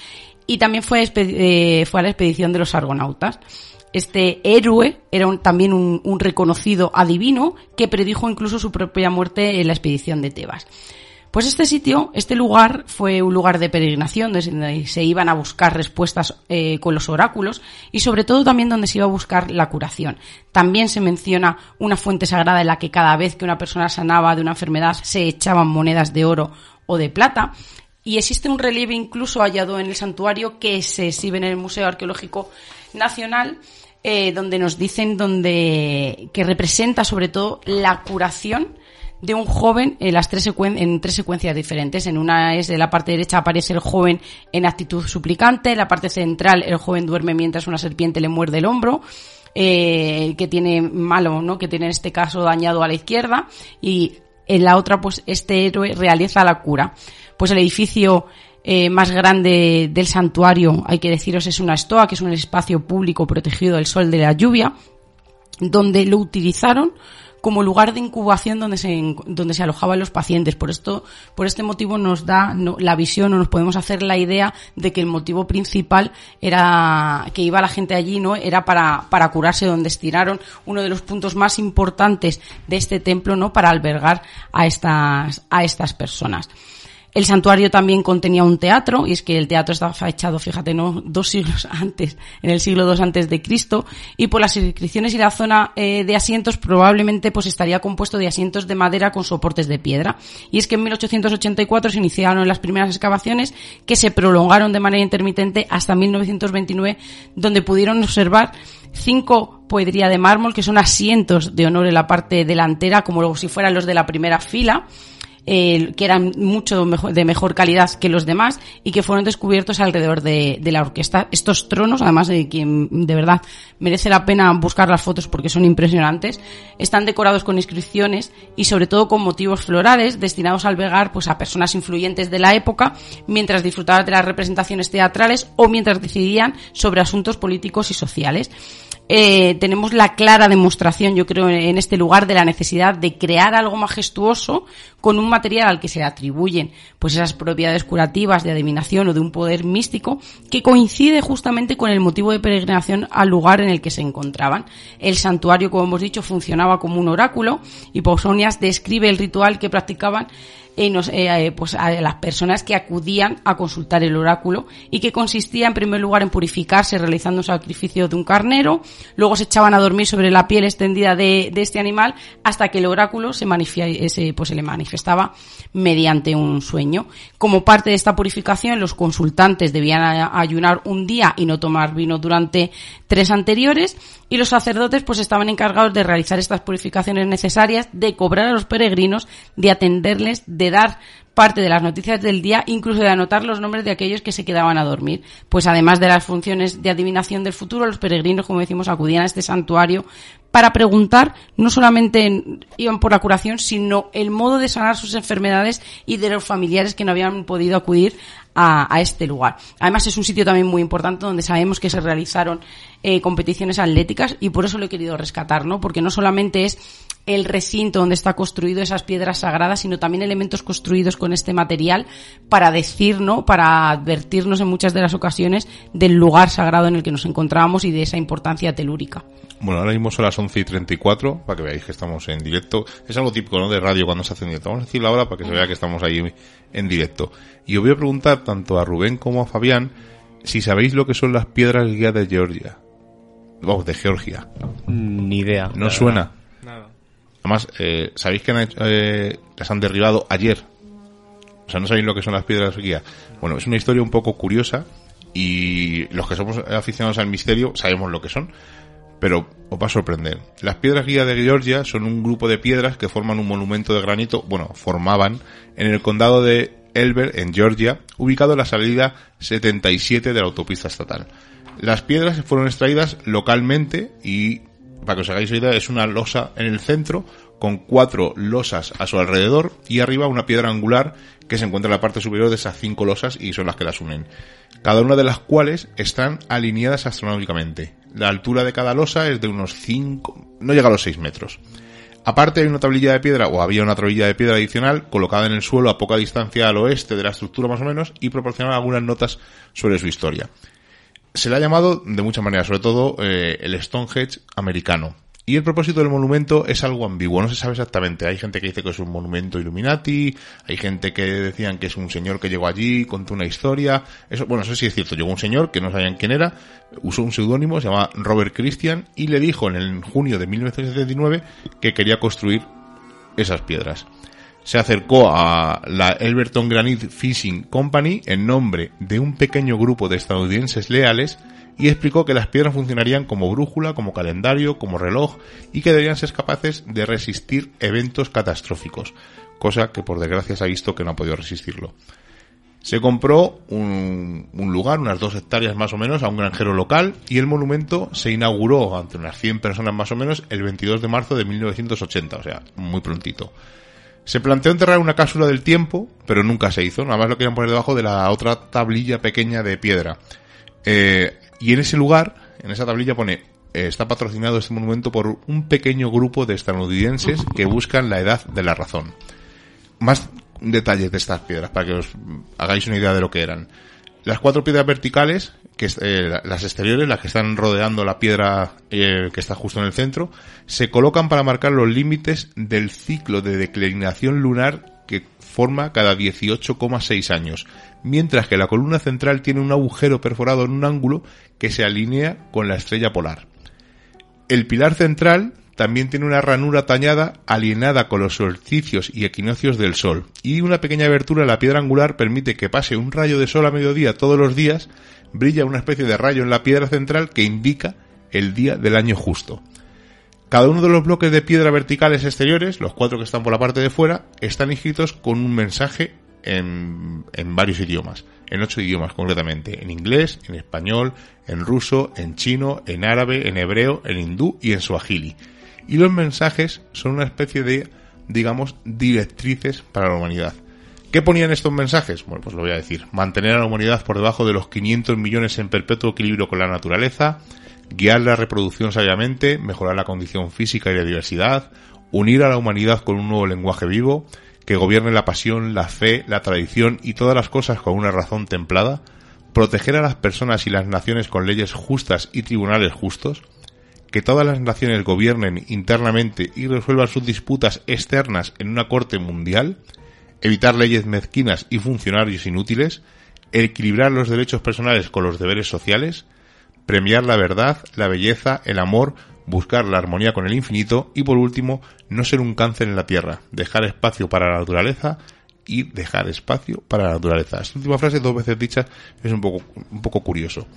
y también fue, eh, fue a la expedición de los argonautas. Este héroe era también un, reconocido adivino que predijo incluso su propia muerte en la expedición de Tebas. Pues este sitio, este lugar, fue un lugar de peregrinación donde se iban a buscar respuestas eh, con los oráculos y sobre todo también donde se iba a buscar la curación. También se menciona una fuente sagrada en la que cada vez que una persona sanaba de una enfermedad se echaban monedas de oro o de plata. Y existe un relieve incluso hallado en el santuario que se exhibe en el Museo Arqueológico Nacional eh, donde nos dicen donde que representa sobre todo la curación de un joven en las tres secuencias diferentes. En una es de la parte derecha aparece el joven en actitud suplicante, en la parte central el joven duerme mientras una serpiente le muerde el hombro. Eh, que tiene malo, ¿no? Que tiene en este caso dañado a la izquierda y en la otra, pues este héroe realiza la cura. Pues el edificio eh, más grande del santuario, hay que deciros, es una estoa, que es un espacio público protegido del sol de la lluvia, donde lo utilizaron como lugar de incubación donde se, donde se alojaban los pacientes. Por esto, por este motivo nos da la visión o nos podemos hacer la idea de que el motivo principal era que iba la gente allí, ¿no? Era para, para curarse donde estiraron uno de los puntos más importantes de este templo, ¿no? Para albergar a estas, a estas personas. El santuario también contenía un teatro, y es que el teatro estaba fechado, fíjate, no dos siglos antes, en el siglo II antes de Cristo, y por las inscripciones y la zona eh, de asientos probablemente pues estaría compuesto de asientos de madera con soportes de piedra. Y es que en 1884 se iniciaron las primeras excavaciones que se prolongaron de manera intermitente hasta 1929, donde pudieron observar cinco poedría de mármol, que son asientos de honor en la parte delantera, como si fueran los de la primera fila, eh, que eran mucho mejor, de mejor calidad que los demás y que fueron descubiertos alrededor de, de la orquesta. Estos tronos, además de quien de verdad merece la pena buscar las fotos porque son impresionantes, están decorados con inscripciones y sobre todo con motivos florales destinados a albergar pues a personas influyentes de la época mientras disfrutaban de las representaciones teatrales o mientras decidían sobre asuntos políticos y sociales. Eh, tenemos la clara demostración, yo creo, en este lugar de la necesidad de crear algo majestuoso con un material al que se le atribuyen pues esas propiedades curativas de adivinación o de un poder místico que coincide justamente con el motivo de peregrinación al lugar en el que se encontraban. El santuario, como hemos dicho, funcionaba como un oráculo y Pausonias describe el ritual que practicaban eh, eh, pues a las personas que acudían a consultar el oráculo y que consistía en primer lugar en purificarse realizando un sacrificio de un carnero, luego se echaban a dormir sobre la piel extendida de, este animal hasta que el oráculo se, ese, pues, se le manifestaba mediante un sueño. Como parte de esta purificación, los consultantes debían ayunar un día y no tomar vino durante tres anteriores y los sacerdotes pues estaban encargados de realizar estas purificaciones necesarias, de cobrar a los peregrinos, de atenderles, de dar parte de las noticias del día, incluso de anotar los nombres de aquellos que se quedaban a dormir. Pues además de las funciones de adivinación del futuro, los peregrinos, como decimos, acudían a este santuario para preguntar, no solamente iban por la curación, sino el modo de sanar sus enfermedades y de los familiares que no habían podido acudir a, este lugar. Además es un sitio también muy importante donde sabemos que se realizaron eh, competiciones atléticas y por eso lo he querido rescatar, ¿no? Porque no solamente es el recinto donde está construido esas piedras sagradas, sino también elementos construidos con este material para decir, ¿no? Para advertirnos en muchas de las ocasiones del lugar sagrado en el que nos encontrábamos y de esa importancia telúrica. Bueno, ahora mismo son las 11 y 34, para que veáis que estamos en directo. Es algo típico, ¿no? De radio cuando se hace en directo. Vamos a decirlo ahora para que se vea que estamos ahí en directo. Y os voy a preguntar tanto a Rubén como a Fabián si sabéis lo que son las piedras guía de Georgia. Vamos, de Georgia. Ni idea. ¿No suena? Además, eh, ¿sabéis que eh, las han derribado ayer? O sea, ¿no sabéis lo que son las piedras guía? Bueno, es una historia un poco curiosa y los que somos aficionados al misterio sabemos lo que son, pero os va a sorprender. Las piedras guía de Georgia son un grupo de piedras que forman un monumento de granito, bueno, formaban en el condado de Elber, en Georgia, ubicado en la salida 77 de la autopista estatal. Las piedras fueron extraídas localmente y para que os hagáis idea, es una losa en el centro con cuatro losas a su alrededor y arriba una piedra angular que se encuentra en la parte superior de esas cinco losas y son las que las unen. Cada una de las cuales están alineadas astronómicamente. La altura de cada losa es de unos 5, no llega a los 6 metros. Aparte hay una tablilla de piedra, o había una tablilla de piedra adicional, colocada en el suelo a poca distancia al oeste de la estructura más o menos, y proporcionaba algunas notas sobre su historia se le ha llamado de muchas maneras, sobre todo eh, el Stonehenge americano. Y el propósito del monumento es algo ambiguo, no se sabe exactamente. Hay gente que dice que es un monumento Illuminati, hay gente que decían que es un señor que llegó allí, contó una historia. Eso, bueno, eso sí es cierto. Llegó un señor que no sabían quién era, usó un seudónimo, se llama Robert Christian, y le dijo en el junio de 1979 que quería construir esas piedras se acercó a la Elberton Granite Fishing Company en nombre de un pequeño grupo de estadounidenses leales y explicó que las piedras funcionarían como brújula, como calendario, como reloj y que deberían ser capaces de resistir eventos catastróficos, cosa que por desgracia se ha visto que no ha podido resistirlo. Se compró un, lugar, unas dos hectáreas más o menos, a un granjero local y el monumento se inauguró ante unas 100 personas más o menos el 22 de marzo de 1980, o sea, muy prontito. Se planteó enterrar una cápsula del tiempo, pero nunca se hizo. Nada más lo querían poner debajo de la otra tablilla pequeña de piedra. Eh, y en ese lugar, en esa tablilla pone, eh, está patrocinado este monumento por un pequeño grupo de estadounidenses que buscan la edad de la razón. Más detalles de estas piedras para que os hagáis una idea de lo que eran. Las cuatro piedras verticales que eh, las exteriores, las que están rodeando la piedra eh, que está justo en el centro, se colocan para marcar los límites del ciclo de declinación lunar que forma cada 18,6 años, mientras que la columna central tiene un agujero perforado en un ángulo que se alinea con la estrella polar. El pilar central también tiene una ranura tañada alienada con los solsticios y equinoccios del Sol, y una pequeña abertura en la piedra angular permite que pase un rayo de sol a mediodía todos los días brilla una especie de rayo en la piedra central que indica el día del año justo. Cada uno de los bloques de piedra verticales exteriores, los cuatro que están por la parte de fuera, están escritos con un mensaje en, varios idiomas, en ocho idiomas concretamente, en inglés, en español, en ruso, en chino, en árabe, en hebreo, en hindú y en suajili. Y los mensajes son una especie de, digamos, directrices para la humanidad. ¿Qué ponían estos mensajes? Bueno, pues lo voy a decir. Mantener a la humanidad por debajo de los 500 millones en perpetuo equilibrio con la naturaleza, guiar la reproducción sabiamente, mejorar la condición física y la diversidad, unir a la humanidad con un nuevo lenguaje vivo, que gobierne la pasión, la fe, la tradición y todas las cosas con una razón templada, proteger a las personas y las naciones con leyes justas y tribunales justos, que todas las naciones gobiernen internamente y resuelvan sus disputas externas en una corte mundial, evitar leyes mezquinas y funcionarios inútiles, equilibrar los derechos personales con los deberes sociales, premiar la verdad, la belleza, el amor, buscar la armonía con el infinito y por último, no ser un cáncer en la tierra, dejar espacio para la naturaleza y dejar espacio para la naturaleza. Esta última frase, dos veces dicha, es un poco, un poco curioso.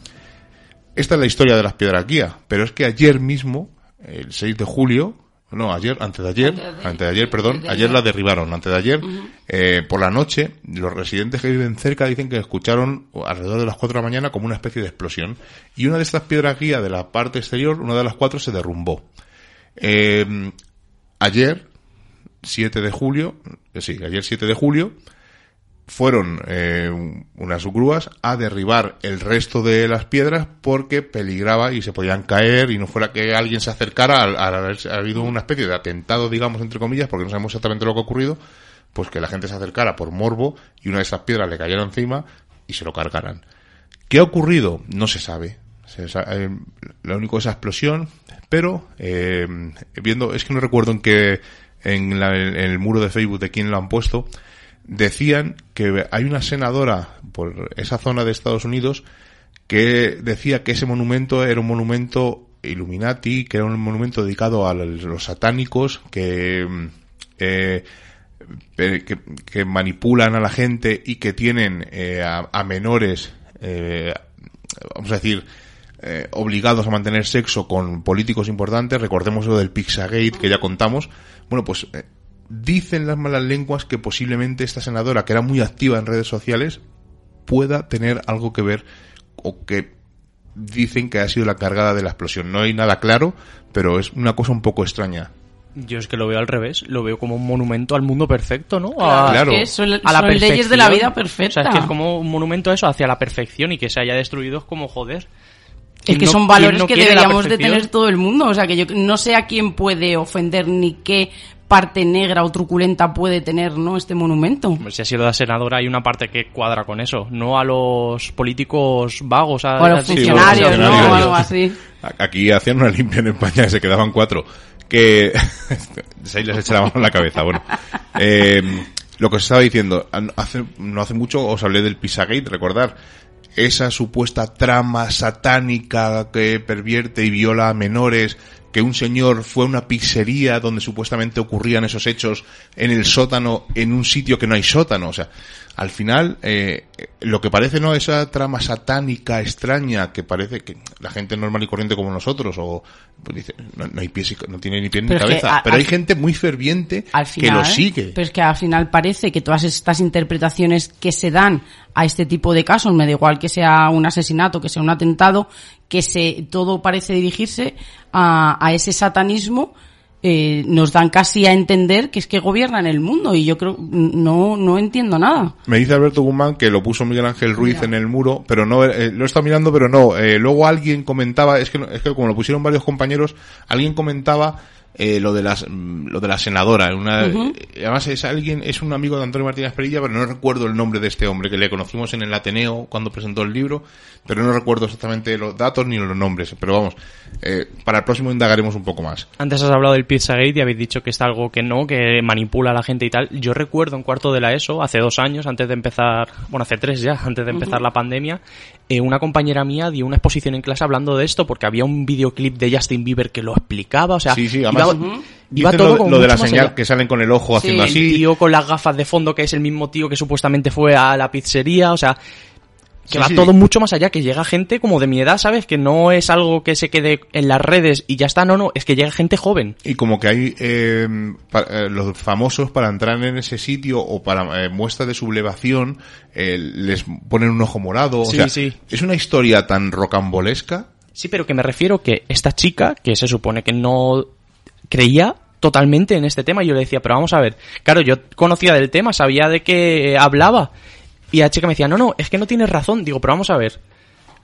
Esta es la historia de las piedras guía, pero es que ayer mismo, el 6 de julio, no, ayer, antes de ayer, antes de ayer, perdón, ayer la derribaron, antes de ayer, eh, por la noche, los residentes que viven cerca dicen que escucharon alrededor de las 4 de la mañana como una especie de explosión. Y una de estas piedras guía de la parte exterior, una de las cuatro se derrumbó. Eh, ayer, 7 de julio, eh, sí, ayer 7 de julio, fueron eh, unas grúas a derribar el resto de las piedras porque peligraba y se podían caer y no fuera que alguien se acercara al, haber habido una especie de atentado, digamos, entre comillas, porque no sabemos exactamente lo que ha ocurrido, pues que la gente se acercara por morbo y una de esas piedras le cayera encima y se lo cargaran. ¿Qué ha ocurrido? No se sabe. Eh, lo único es esa explosión, pero eh, viendo, es que no recuerdo en qué, en, en el muro de Facebook de quién lo han puesto, decían que hay una senadora por esa zona de Estados Unidos que decía que ese monumento era un monumento Illuminati, que era un monumento dedicado a los satánicos que, eh, que, manipulan a la gente y que tienen eh, a, menores, eh, vamos a decir, obligados a mantener sexo con políticos importantes. Recordemos lo del Pixagate que ya contamos. Bueno, pues dicen las malas lenguas que posiblemente esta senadora, que era muy activa en redes sociales, pueda tener algo que ver o que dicen que ha sido la cargada de la explosión. No hay nada claro, pero es una cosa un poco extraña. Yo es que lo veo al revés, lo veo como un monumento al mundo perfecto, ¿no? Claro, a, la leyes de la vida perfecta. O sea, es que es como un monumento a eso, hacia la perfección y que se haya destruido es como joder. Es que son valores que deberíamos de tener todo el mundo. O sea, que yo no sé a quién puede ofender ni qué parte negra o truculenta puede tener no este monumento. Si ha sido la senadora hay una parte que cuadra con eso, no a los políticos vagos, a, los funcionarios, ¿no? algo así. Aquí hacían una limpia en España y se quedaban cuatro. Que se les echa la mano en la cabeza. Bueno, eh, lo que os estaba diciendo, hace, no hace mucho os hablé del Pisagate, recordar esa supuesta trama satánica que pervierte y viola a menores que un señor fue a una pizzería donde supuestamente ocurrían esos hechos en el sótano, en un sitio que no hay sótano. O sea, al final, eh, lo que parece no esa trama satánica extraña que parece que la gente normal y corriente como nosotros, o pues dice, no, hay pies no tiene ni pie ni cabeza. pero hay gente muy ferviente que lo sigue. Pero es que al final parece que todas estas interpretaciones que se dan a este tipo de casos, me da igual que sea un asesinato, que sea un atentado, que se, todo parece dirigirse a, a ese satanismo, eh, nos dan casi a entender que es que gobiernan el mundo y yo creo no no entiendo nada. Me dice Alberto Guzmán que lo puso Miguel Ángel Ruiz en el muro, pero no eh, lo está mirando, pero no. Eh, luego alguien comentaba, es que es que como lo pusieron varios compañeros, alguien comentaba eh, lo de las lo de la senadora. Una además es alguien es un amigo de Antonio Martínez Perilla pero no recuerdo el nombre de este hombre que le conocimos en el Ateneo cuando presentó el libro pero no recuerdo exactamente los datos ni los nombres. Pero vamos eh, para el próximo indagaremos un poco más. Antes has hablado del Pizzagate y habéis dicho que es algo que no que manipula a la gente y tal. Yo recuerdo en cuarto de la ESO hace dos años antes de empezar bueno hace tres ya antes de empezar la pandemia eh, una compañera mía dio una exposición en clase hablando de esto porque había un videoclip de Justin Bieber que lo explicaba o sea sí, sí, iba, todo lo, de la señal que salen con el ojo haciendo así. El tío con las gafas de fondo, que es el mismo tío que supuestamente fue a la pizzería, o sea, que va todo mucho más allá, que llega gente como de mi edad, ¿sabes? Que no es algo que se quede en las redes y ya está, no, no, es que llega gente joven. Y como que hay eh, eh los famosos para entrar en ese sitio o para eh, muestra de sublevación, eh, les ponen un ojo morado, o sea, es una historia tan rocambolesca. Sí, pero que me refiero que esta chica, que se supone que no creía totalmente en este tema y yo le decía, pero vamos a ver, claro, yo conocía del tema, sabía de qué hablaba y la chica me decía, no, no, es que no tienes razón, digo, pero vamos a ver,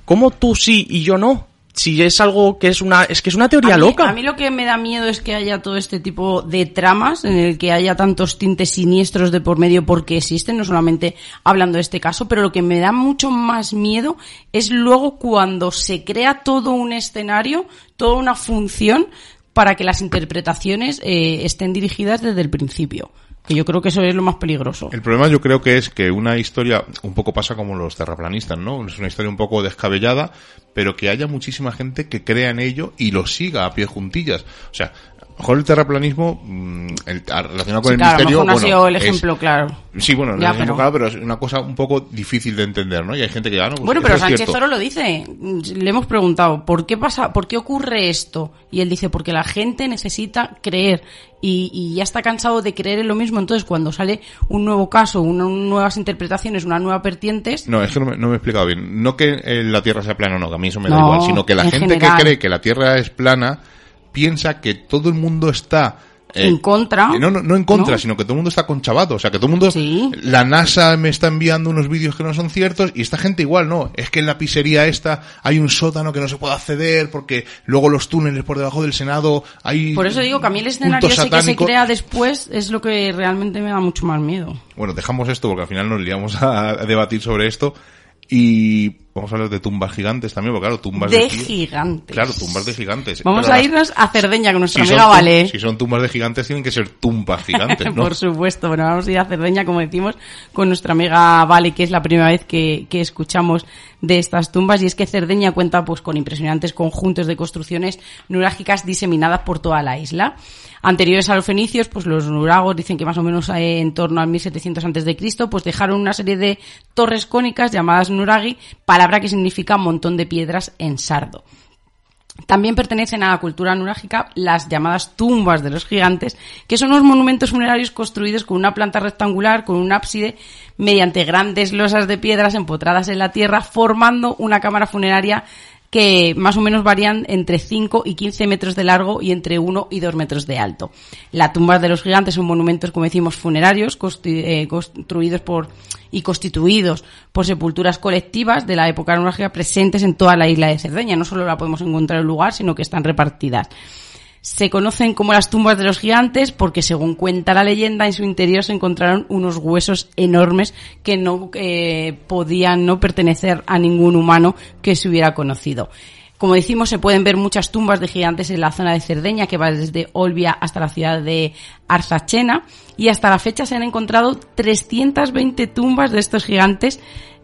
¿cómo tú sí y yo no? Si es algo que es una, es que es una teoría loca. A mí lo que me da miedo es que haya todo este tipo de tramas en el que haya tantos tintes siniestros de por medio porque existen, no solamente hablando de este caso, pero lo que me da mucho más miedo es luego cuando se crea todo un escenario, toda una función para que las interpretaciones eh, estén dirigidas desde el principio. Que yo creo que eso es lo más peligroso. El problema yo creo que es que una historia un poco pasa como los terraplanistas, ¿no? Es una historia un poco descabellada, pero que haya muchísima gente que crea en ello y lo siga a pie juntillas. O sea, mejor el terraplanismo, mm, el, relacionado con Sí, el claro, misterio, mejor no ha bueno, sido el es- ejemplo claro. Sí, bueno, no Ya, pero- claro, pero es una cosa un poco difícil de entender, ¿no? Y hay gente que, ah, no, pues Bueno, pero Sánchez. Oro lo dice. Le hemos preguntado, ¿por qué pasa, por qué ocurre esto? Y él dice, porque la gente necesita creer y, y ya está cansado de creer en lo mismo. Entonces, cuando sale un nuevo caso, una- nuevas interpretaciones, una nueva vertientes, No, es que no me, no me he explicado bien. No que eh, la Tierra sea plana o no, que a mí eso me da No, igual, sino que la en gente general. que cree que la Tierra es plana piensa que todo el mundo está... eh, En contra. eh, No, no, no en contra, ¿No? sino que todo el mundo está conchavado. O sea, que todo el mundo... Sí. La NASA me está enviando unos vídeos que no son ciertos y esta gente igual, no. Es que en la pizzería esta hay un sótano que no se puede acceder porque luego los túneles por debajo del Senado hay... por eso digo que a mí el escenario ese que se crea después es lo que realmente me da mucho más miedo. Bueno, dejamos esto porque al final nos liamos a, a debatir sobre esto y vamos a hablar de tumbas gigantes también, porque claro, tumbas de, De gi- gigantes. Claro, tumbas de gigantes. Vamos Pero a irnos a Cerdeña con nuestra si amiga Vale. si son tumbas de gigantes tienen que ser tumbas gigantes, ¿no? Por supuesto, bueno, vamos a ir a Cerdeña, como decimos, con nuestra amiga Vale, que es la primera vez que, que escuchamos de estas tumbas, y es que Cerdeña cuenta pues con impresionantes conjuntos de construcciones nurágicas diseminadas por toda la isla. Anteriores a los fenicios, pues los nuragos dicen que más o menos eh, en torno al 1700 antes de Cristo, pues dejaron una serie de torres cónicas llamadas nuragi, palabra que significa montón de piedras en sardo. También pertenecen a la cultura nurágica las llamadas tumbas de los gigantes, que son unos monumentos funerarios construidos con una planta rectangular, con un ábside, mediante grandes losas de piedras empotradas en la tierra, formando una cámara funeraria que más o menos varían entre 5 y 15 metros de largo y entre 1 y 2 metros de alto. Las tumbas de los gigantes son monumentos, como decimos, funerarios, eh, construidos por y constituidos por sepulturas colectivas de la época nurágica presentes en toda la isla de Cerdeña. No solo la podemos encontrar en un lugar, sino que están repartidas. Se conocen como las tumbas de los gigantes porque, según cuenta la leyenda, en su interior se encontraron unos huesos enormes que no eh, podían no pertenecer a ningún humano que se hubiera conocido. Como decimos, se pueden ver muchas tumbas de gigantes en la zona de Cerdeña, que va desde Olbia hasta la ciudad de Arzachena, y hasta la fecha se han encontrado 320 tumbas de estos gigantes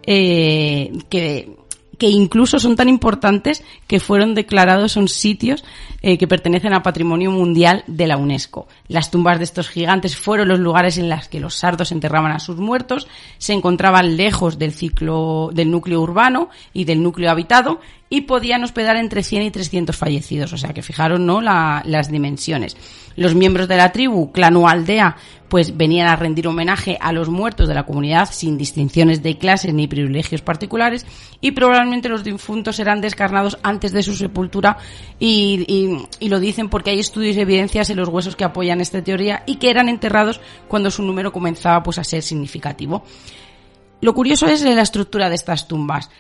eh, que que incluso son tan importantes que fueron declarados, son sitios eh, que pertenecen al patrimonio mundial de la UNESCO. Las tumbas de estos gigantes fueron los lugares en los que los sardos enterraban a sus muertos, se encontraban lejos del ciclo, del núcleo urbano y del núcleo habitado y podían hospedar entre 100 y 300 fallecidos. O sea que fijaron, ¿no? La- las dimensiones. Los miembros de la tribu, clan o aldea, pues venían a rendir homenaje a los muertos de la comunidad sin distinciones de clases ni privilegios particulares y probablemente los difuntos eran descarnados antes de su sepultura y, y- y lo dicen porque hay estudios y evidencias en los huesos que apoyan esta teoría y que eran enterrados cuando su número comenzaba pues a ser significativo. Lo curioso es la estructura de estas tumbas.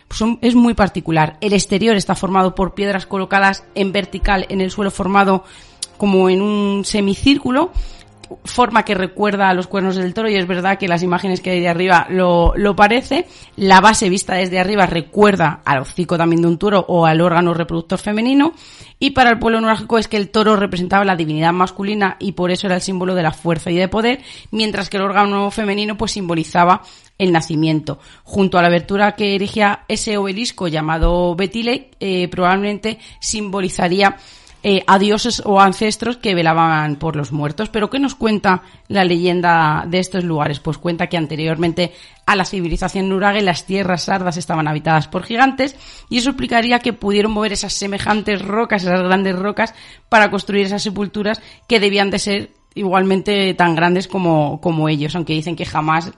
Es muy particular. El exterior está formado por piedras colocadas en vertical en el suelo formado como en un semicírculo, forma que recuerda a los cuernos del toro y es verdad que las imágenes que hay de arriba lo, lo parece. La base vista desde arriba recuerda al hocico también de un toro o al órgano reproductor femenino. Y para el pueblo nurágico es que el toro representaba la divinidad masculina y por eso era el símbolo de la fuerza y de poder, mientras que el órgano femenino pues simbolizaba el nacimiento. Junto a la abertura que erigía ese obelisco llamado Betile, eh, probablemente simbolizaría eh, a dioses o ancestros que velaban por los muertos. Pero ¿qué nos cuenta la leyenda de estos lugares? Pues cuenta que anteriormente a la civilización nurage las tierras sardas estaban habitadas por gigantes y eso explicaría que pudieron mover esas semejantes rocas, esas grandes rocas, para construir esas sepulturas que debían de ser igualmente tan grandes como, como ellos, aunque dicen que jamás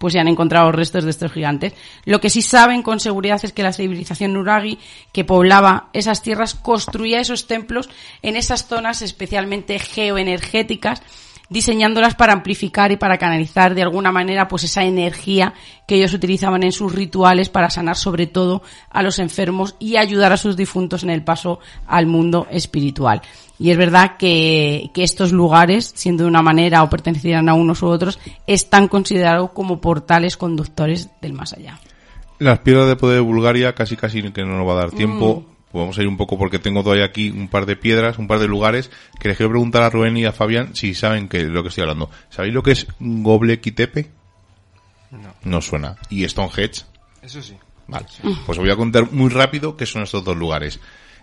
pues se han encontrado restos de estos gigantes. Lo que sí saben con seguridad es que la civilización Nuragi, que poblaba esas tierras, construía esos templos en esas zonas especialmente geoenergéticas, diseñándolas para amplificar y para canalizar de alguna manera pues esa energía que ellos utilizaban en sus rituales para sanar sobre todo a los enfermos y ayudar a sus difuntos en el paso al mundo espiritual. Y es verdad que, que estos lugares, siendo de una manera o pertenecieran a unos u otros, están considerados como portales conductores del más allá. Las piedras de poder de Bulgaria casi casi que no nos va a dar tiempo. Mm. Pues vamos a ir un poco porque tengo todavía aquí un par de piedras, un par de lugares que les quiero preguntar a Rubén y a Fabián si saben que lo que estoy hablando. ¿Sabéis lo que es Göbekli Tepe? No. No suena. ¿Y Stonehenge? Eso sí. Vale. Pues os voy a contar muy rápido qué son estos dos lugares.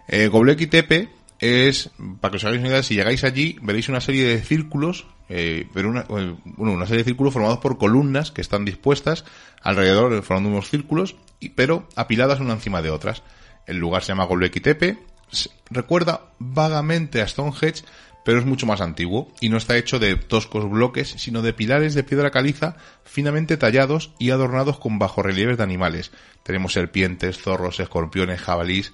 Eh, Göbekli Tepe es, para que os hagáis una idea, si llegáis allí, veréis una serie de círculos, eh, pero una, eh, bueno, una serie de círculos formados por columnas que están dispuestas alrededor, formando unos círculos, y, pero apiladas una encima de otras. El lugar se llama Golbeki Tepe, recuerda vagamente a Stonehenge, pero es mucho más antiguo y no está hecho de toscos bloques, sino de pilares de piedra caliza finamente tallados y adornados con bajorrelieves de animales. Tenemos serpientes, zorros, escorpiones, jabalís,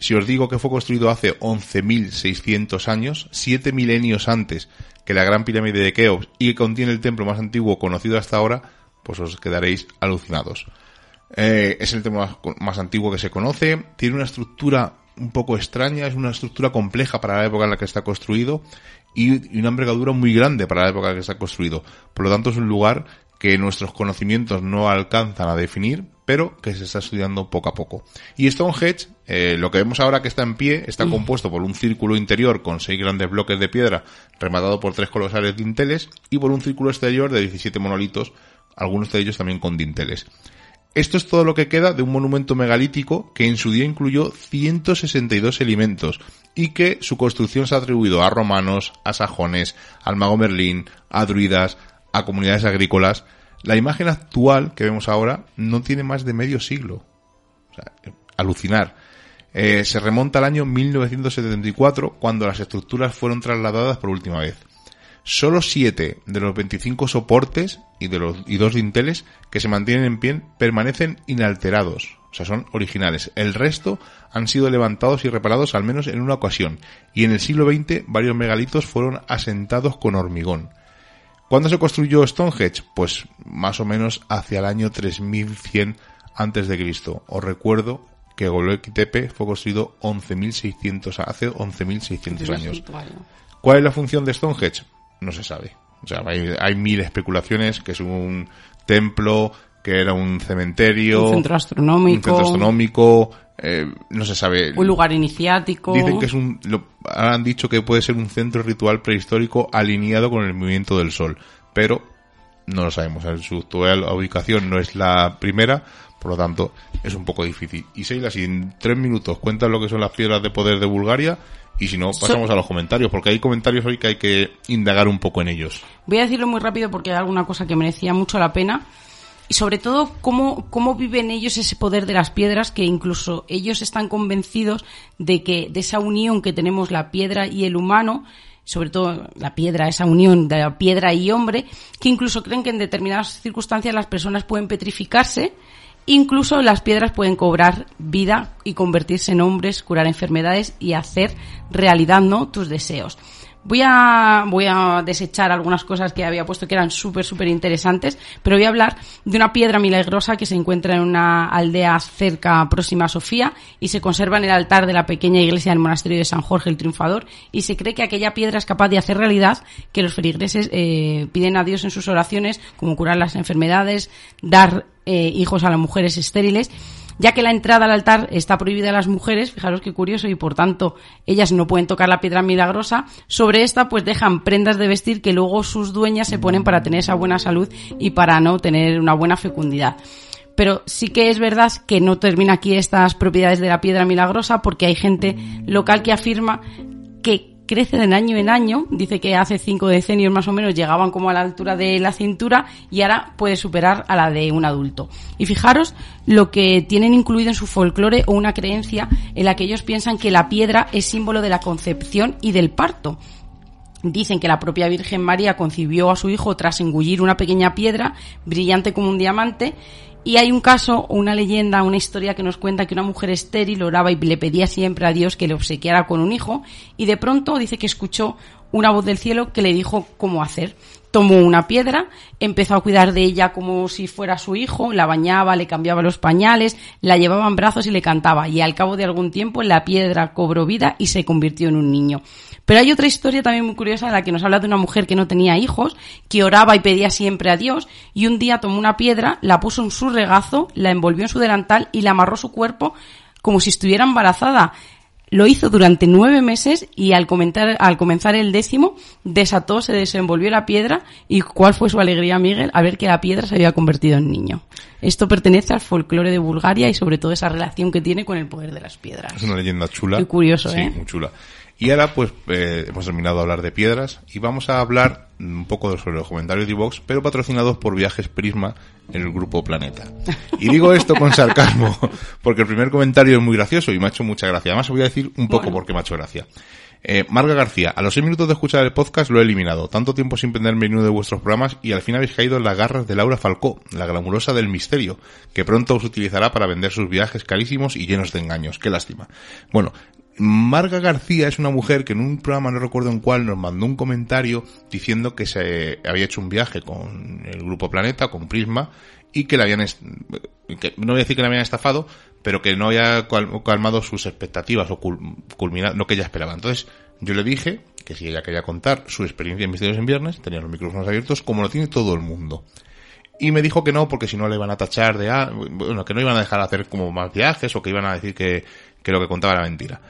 si os digo que fue construido hace 11.600 años, siete milenios antes que la Gran Pirámide de Keops y que contiene el templo más antiguo conocido hasta ahora, pues os quedaréis alucinados. Eh, es el templo más, antiguo que se conoce, tiene una estructura un poco extraña, es una estructura compleja para la época en la que está construido y, una envergadura muy grande para la época en la que está construido. Por lo tanto, es un lugar que nuestros conocimientos no alcanzan a definir, pero que se está estudiando poco a poco. Y Stonehenge, eh, lo que vemos ahora que está en pie, está mm. compuesto por un círculo interior con seis grandes bloques de piedra, rematado por tres colosales dinteles, y por un círculo exterior de 17 monolitos, algunos de ellos también con dinteles. Esto es todo lo que queda de un monumento megalítico que en su día incluyó 162 elementos y que su construcción se ha atribuido a romanos, a sajones, al mago Merlín, a druidas, a comunidades agrícolas, la imagen actual que vemos ahora no tiene más de medio siglo. O sea, alucinar. Eh, se remonta al año 1974 cuando las estructuras fueron trasladadas por última vez. Solo 7 de los 25 soportes y de los y dos dinteles que se mantienen en pie permanecen inalterados, o sea, son originales. El resto han sido levantados y reparados al menos en una ocasión, y en el siglo XX varios megalitos fueron asentados con hormigón. ¿Cuándo se construyó Stonehenge? Pues más o menos hacia el año 3100 antes de Cristo. Os recuerdo que Göbekli Tepe fue construido 11.600 hace 11.600 años. ¿Cuál es la función de Stonehenge? No se sabe. O sea, hay, mil especulaciones que es un templo, que era un cementerio, un centro astronómico, un centro astronómico, eh, no se sabe. Un lugar iniciático. Dicen que es un, lo, han dicho que puede ser un centro ritual prehistórico alineado con el movimiento del sol, pero no lo sabemos. Su actual ubicación no es la primera, por lo tanto es un poco difícil. Y Seila, si en tres minutos cuentas lo que son las piedras de poder de Bulgaria, y si no, pasamos a los comentarios, porque hay comentarios hoy que hay que indagar un poco en ellos. Voy a decirlo muy rápido porque hay alguna cosa que merecía mucho la pena y sobre todo cómo, cómo viven ellos ese poder de las piedras que incluso ellos están convencidos de que de esa unión que tenemos la piedra y el humano sobre todo la piedra, esa unión de la piedra y hombre, que incluso creen que en determinadas circunstancias las personas pueden petrificarse, incluso las piedras pueden cobrar vida y convertirse en hombres, curar enfermedades y hacer realidad, ¿no? tus deseos. Voy a, voy a desechar algunas cosas que había puesto que eran súper, súper interesantes, pero voy a hablar de una piedra milagrosa que se encuentra en una aldea cerca, próxima a Sofía, y se conserva en el altar de la pequeña iglesia del monasterio de San Jorge el Triunfador, y se cree que aquella piedra es capaz de hacer realidad que los feligreses eh, piden a Dios en sus oraciones, como curar las enfermedades, dar eh, hijos a las mujeres estériles, ya que la entrada al altar está prohibida a las mujeres, fijaros qué curioso, y por tanto ellas no pueden tocar la piedra milagrosa, sobre esta pues dejan prendas de vestir que luego sus dueñas se ponen para tener esa buena salud y para no tener una buena fecundidad. Pero sí que es verdad que no termina aquí estas propiedades de la piedra milagrosa porque hay gente local que afirma que crece de año en año, dice que hace cinco decenios más o menos llegaban como a la altura de la cintura y ahora puede superar a la de un adulto. Y fijaros lo que tienen incluido en su folclore o una creencia en la que ellos piensan que la piedra es símbolo de la concepción y del parto. Dicen que la propia Virgen María concibió a su hijo tras engullir una pequeña piedra brillante como un diamante y hay un caso, una leyenda, una historia que nos cuenta que una mujer estéril oraba y le pedía siempre a Dios que le obsequiara con un hijo y de pronto dice que escuchó una voz del cielo que le dijo cómo hacer. Tomó una piedra, empezó a cuidar de ella como si fuera su hijo, la bañaba, le cambiaba los pañales, la llevaba en brazos y le cantaba. Y al cabo de algún tiempo la piedra cobró vida y se convirtió en un niño. Pero hay otra historia también muy curiosa en la que nos habla de una mujer que no tenía hijos, que oraba y pedía siempre a Dios, y un día tomó una piedra, la puso en su regazo, la envolvió en su delantal y la amarró su cuerpo como si estuviera embarazada. Lo hizo durante nueve meses y al, comentar, al comenzar el décimo desató, se desenvolvió la piedra y cuál fue su alegría, Miguel, a ver que la piedra se había convertido en niño. Esto pertenece al folclore de Bulgaria y sobre todo esa relación que tiene con el poder de las piedras. Es una leyenda chula. Qué curioso, sí, ¿eh? muy chula. Y ahora pues eh, hemos terminado de hablar de piedras y vamos a hablar un poco sobre los comentarios de Vox, pero patrocinados por Viajes Prisma en el grupo Planeta. Y digo esto con sarcasmo, porque el primer comentario es muy gracioso y me ha hecho mucha gracia. Además voy a decir un poco por qué me ha hecho gracia. Eh, Marga García, a los seis minutos de escuchar el podcast lo he eliminado. Tanto tiempo sin prender menú de vuestros programas y al fin habéis caído en las garras de Laura Falcó, la glamurosa del misterio, que pronto os utilizará para vender sus viajes carísimos y llenos de engaños. Qué lástima. Bueno, Marga García es una mujer que en un programa, no recuerdo en cuál, nos mandó un comentario diciendo que se había hecho un viaje con el grupo Planeta, con Prisma, y que le habían, que, no voy a decir que le habían estafado, pero que no había calmado sus expectativas o culminado lo que ella esperaba. Entonces, yo le dije que si ella quería contar su experiencia en Misterios en Viernes, tenía los micrófonos abiertos, como lo tiene todo el mundo. Y me dijo que no, porque si no le iban a tachar de, ah, bueno, que no iban a dejar hacer como más viajes o que iban a decir que lo que contaba era mentira.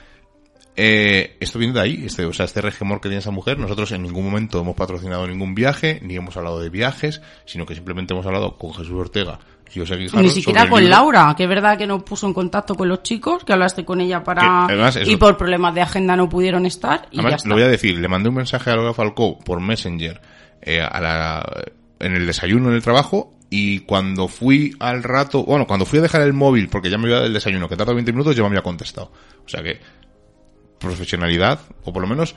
Eh, esto viene de ahí, este, o sea, este regemor que tiene esa mujer. Nosotros en ningún momento hemos patrocinado ningún viaje, ni hemos hablado de viajes, sino que simplemente hemos hablado con Jesús Ortega y José Guijarro Ni siquiera con Laura, que es verdad que no puso en contacto con los chicos, que hablaste con ella para. y por problemas de agenda no pudieron estar. Y además, ya lo voy a decir, le mandé un mensaje a Laura Falcó por Messenger eh, a la, en el desayuno en el trabajo y cuando fui al rato, bueno, cuando fui a dejar el móvil, porque ya me iba del desayuno, que tarda 20 minutos, ya me había contestado. O sea que profesionalidad, o por lo menos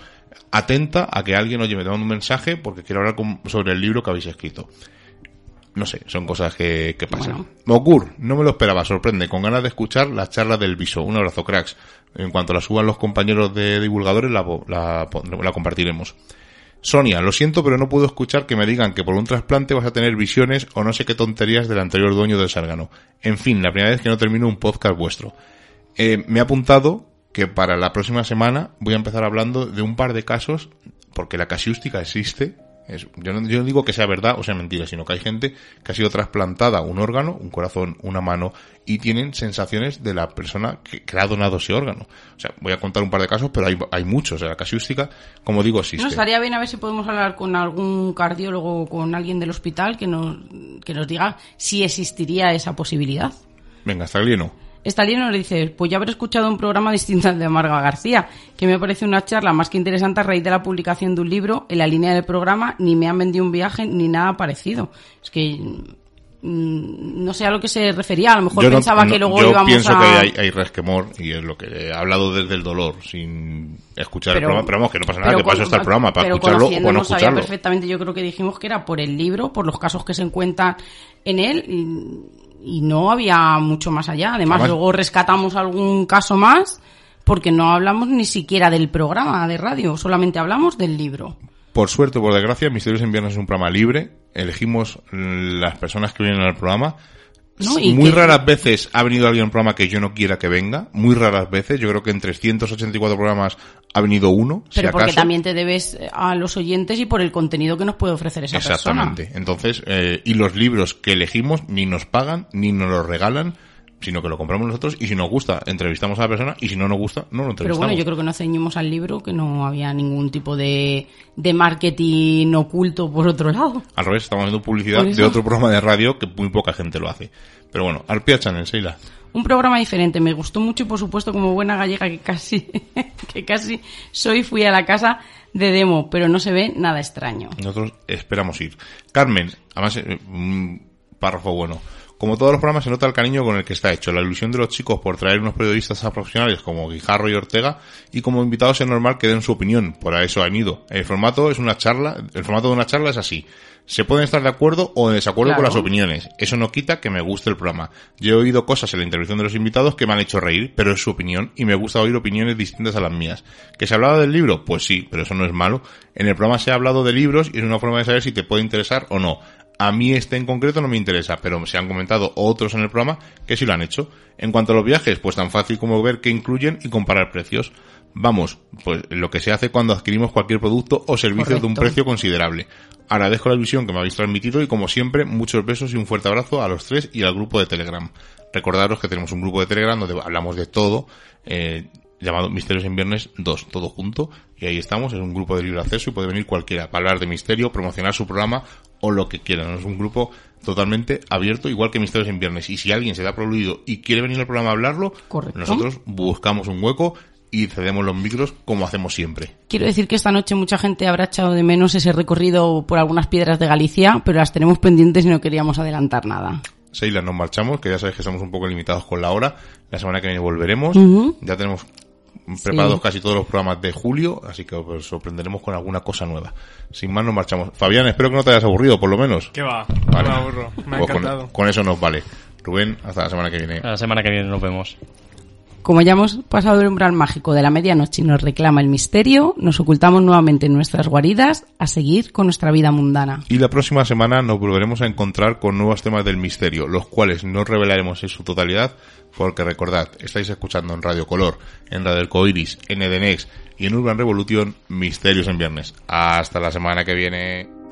atenta a que alguien, oye, me manda un mensaje porque quiero hablar sobre el libro que habéis escrito. No sé, son cosas que, que pasan. Mokur, no me lo esperaba, sorprende, con ganas de escuchar la charla del viso. Un abrazo, cracks. En cuanto la suban los compañeros de divulgadores, la, la, la compartiremos. Sonia, lo siento, pero no puedo escuchar que me digan que por un trasplante vas a tener visiones o no sé qué tonterías del anterior dueño del Sárgano. En fin, la primera vez que no termino un podcast vuestro. Eh, me he apuntado que para la próxima semana voy a empezar hablando de un par de casos, porque la casiústica existe. yo, no, yo, no, digo que sea verdad o sea mentira, sino que hay gente que ha sido trasplantada un órgano, un corazón, una mano, y tienen sensaciones de la persona que, que ha donado ese órgano. O sea, voy a contar un par de casos, pero hay, hay muchos. O sea, la casiústica, como digo, existe. No, estaría bien a ver si podemos hablar con algún cardiólogo o con alguien del hospital que nos, que nos diga si existiría esa posibilidad. Venga, está lleno. Stalin nos dice, pues ya habré escuchado un programa distinto al de Marga García, que me parece una charla más que interesante a raíz de la publicación de un libro en la línea del programa, ni me han vendido un viaje ni nada parecido. Es que mm, no sé a lo que se refería, a lo mejor pensaba que luego íbamos a... Yo pienso que hay, hay, resquemor y es lo que he hablado desde el dolor, sin escuchar el programa, pero vamos, que no pasa nada, que pasa hasta el programa, para escucharlo o no escucharlo. perfectamente, yo creo que dijimos que era por el libro, por los casos que se encuentran en él, y y no había mucho más allá. Además, luego rescatamos algún caso más porque no hablamos ni siquiera del programa de radio, solamente hablamos del libro. Por suerte, por desgracia, Misterios en Viernes es un programa libre. Elegimos las personas que vienen al programa muy raras veces ha venido alguien a un programa que yo no quiera que venga. Muy raras veces. Yo creo que en 384 programas ha venido uno. Pero porque también te debes a los oyentes y por el contenido que nos puede ofrecer esa persona. Exactamente. Entonces, eh, y los libros que elegimos ni nos pagan ni nos los regalan sino que lo compramos nosotros y si nos gusta entrevistamos a la persona y si no nos gusta no lo entrevistamos. Pero bueno, yo creo que nos ceñimos al libro, que no había ningún tipo de, de marketing oculto por otro lado. Al revés, estamos haciendo publicidad de otro programa de radio que muy poca gente lo hace. Pero bueno, Arpia Channel, Seila. Un programa diferente, me gustó mucho y por supuesto como buena gallega que casi, que casi soy, fui a la casa de demo, pero no se ve nada extraño. Nosotros esperamos ir. Carmen, además, eh, un párrafo bueno. Como todos los programas se nota el cariño con el que está hecho, la ilusión de los chicos por traer unos periodistas profesionales como Guijarro y Ortega y como invitados es normal que den su opinión, por eso han ido. El formato es una charla, el formato de una charla es así. Se pueden estar de acuerdo o en desacuerdo con las opiniones. Eso no quita que me guste el programa. Yo he oído cosas en la intervención de los invitados que me han hecho reír, pero es su opinión y me gusta oír opiniones distintas a las mías. ¿Que se ha hablado del libro? Pues sí, pero eso no es malo. En el programa se ha hablado de libros y es una forma de saber si te puede interesar o no. A mí este en concreto no me interesa, pero se han comentado otros en el programa que sí lo han hecho. En cuanto a los viajes, pues tan fácil como ver qué incluyen y comparar precios. Vamos, pues lo que se hace cuando adquirimos cualquier producto o servicio de un precio considerable. Agradezco la visión que me habéis transmitido y como siempre, muchos besos y un fuerte abrazo a los tres y al grupo de Telegram. Recordaros que tenemos un grupo de Telegram donde hablamos de todo. Eh, llamado Misterios en Viernes 2, todo junto, y ahí estamos, es un grupo de libre acceso y puede venir cualquiera para hablar de misterio, promocionar su programa o lo que quieran. Es un grupo totalmente abierto, igual que Misterios en Viernes. Y si alguien se da proluido y quiere venir al programa a hablarlo, nosotros buscamos un hueco y cedemos los micros como hacemos siempre. Quiero decir que esta noche mucha gente habrá echado de menos ese recorrido por algunas piedras de Galicia, pero las tenemos pendientes y no queríamos adelantar nada. Seila, nos marchamos, que ya sabéis que estamos un poco limitados con la hora. La semana que viene volveremos. Ya tenemos preparados casi todos los programas de julio, así que os sorprenderemos con alguna cosa nueva. Sin más, nos marchamos. Fabián, espero que no te hayas aburrido, por lo menos. ¿Qué va? me aburro. Me ha pues encantado. con, eso nos vale. Rubén, hasta la semana que viene. La semana que viene nos vemos. Como ya hemos pasado el umbral mágico de la medianoche y nos reclama el misterio, nos ocultamos nuevamente en nuestras guaridas a seguir con nuestra vida mundana. Y la próxima semana nos volveremos a encontrar con nuevos temas del misterio, los cuales no revelaremos en su totalidad, porque recordad, estáis escuchando en Radio Color, en Radio Coiris, en Edenex y en Urban Revolution Misterios en Viernes. Hasta la semana que viene.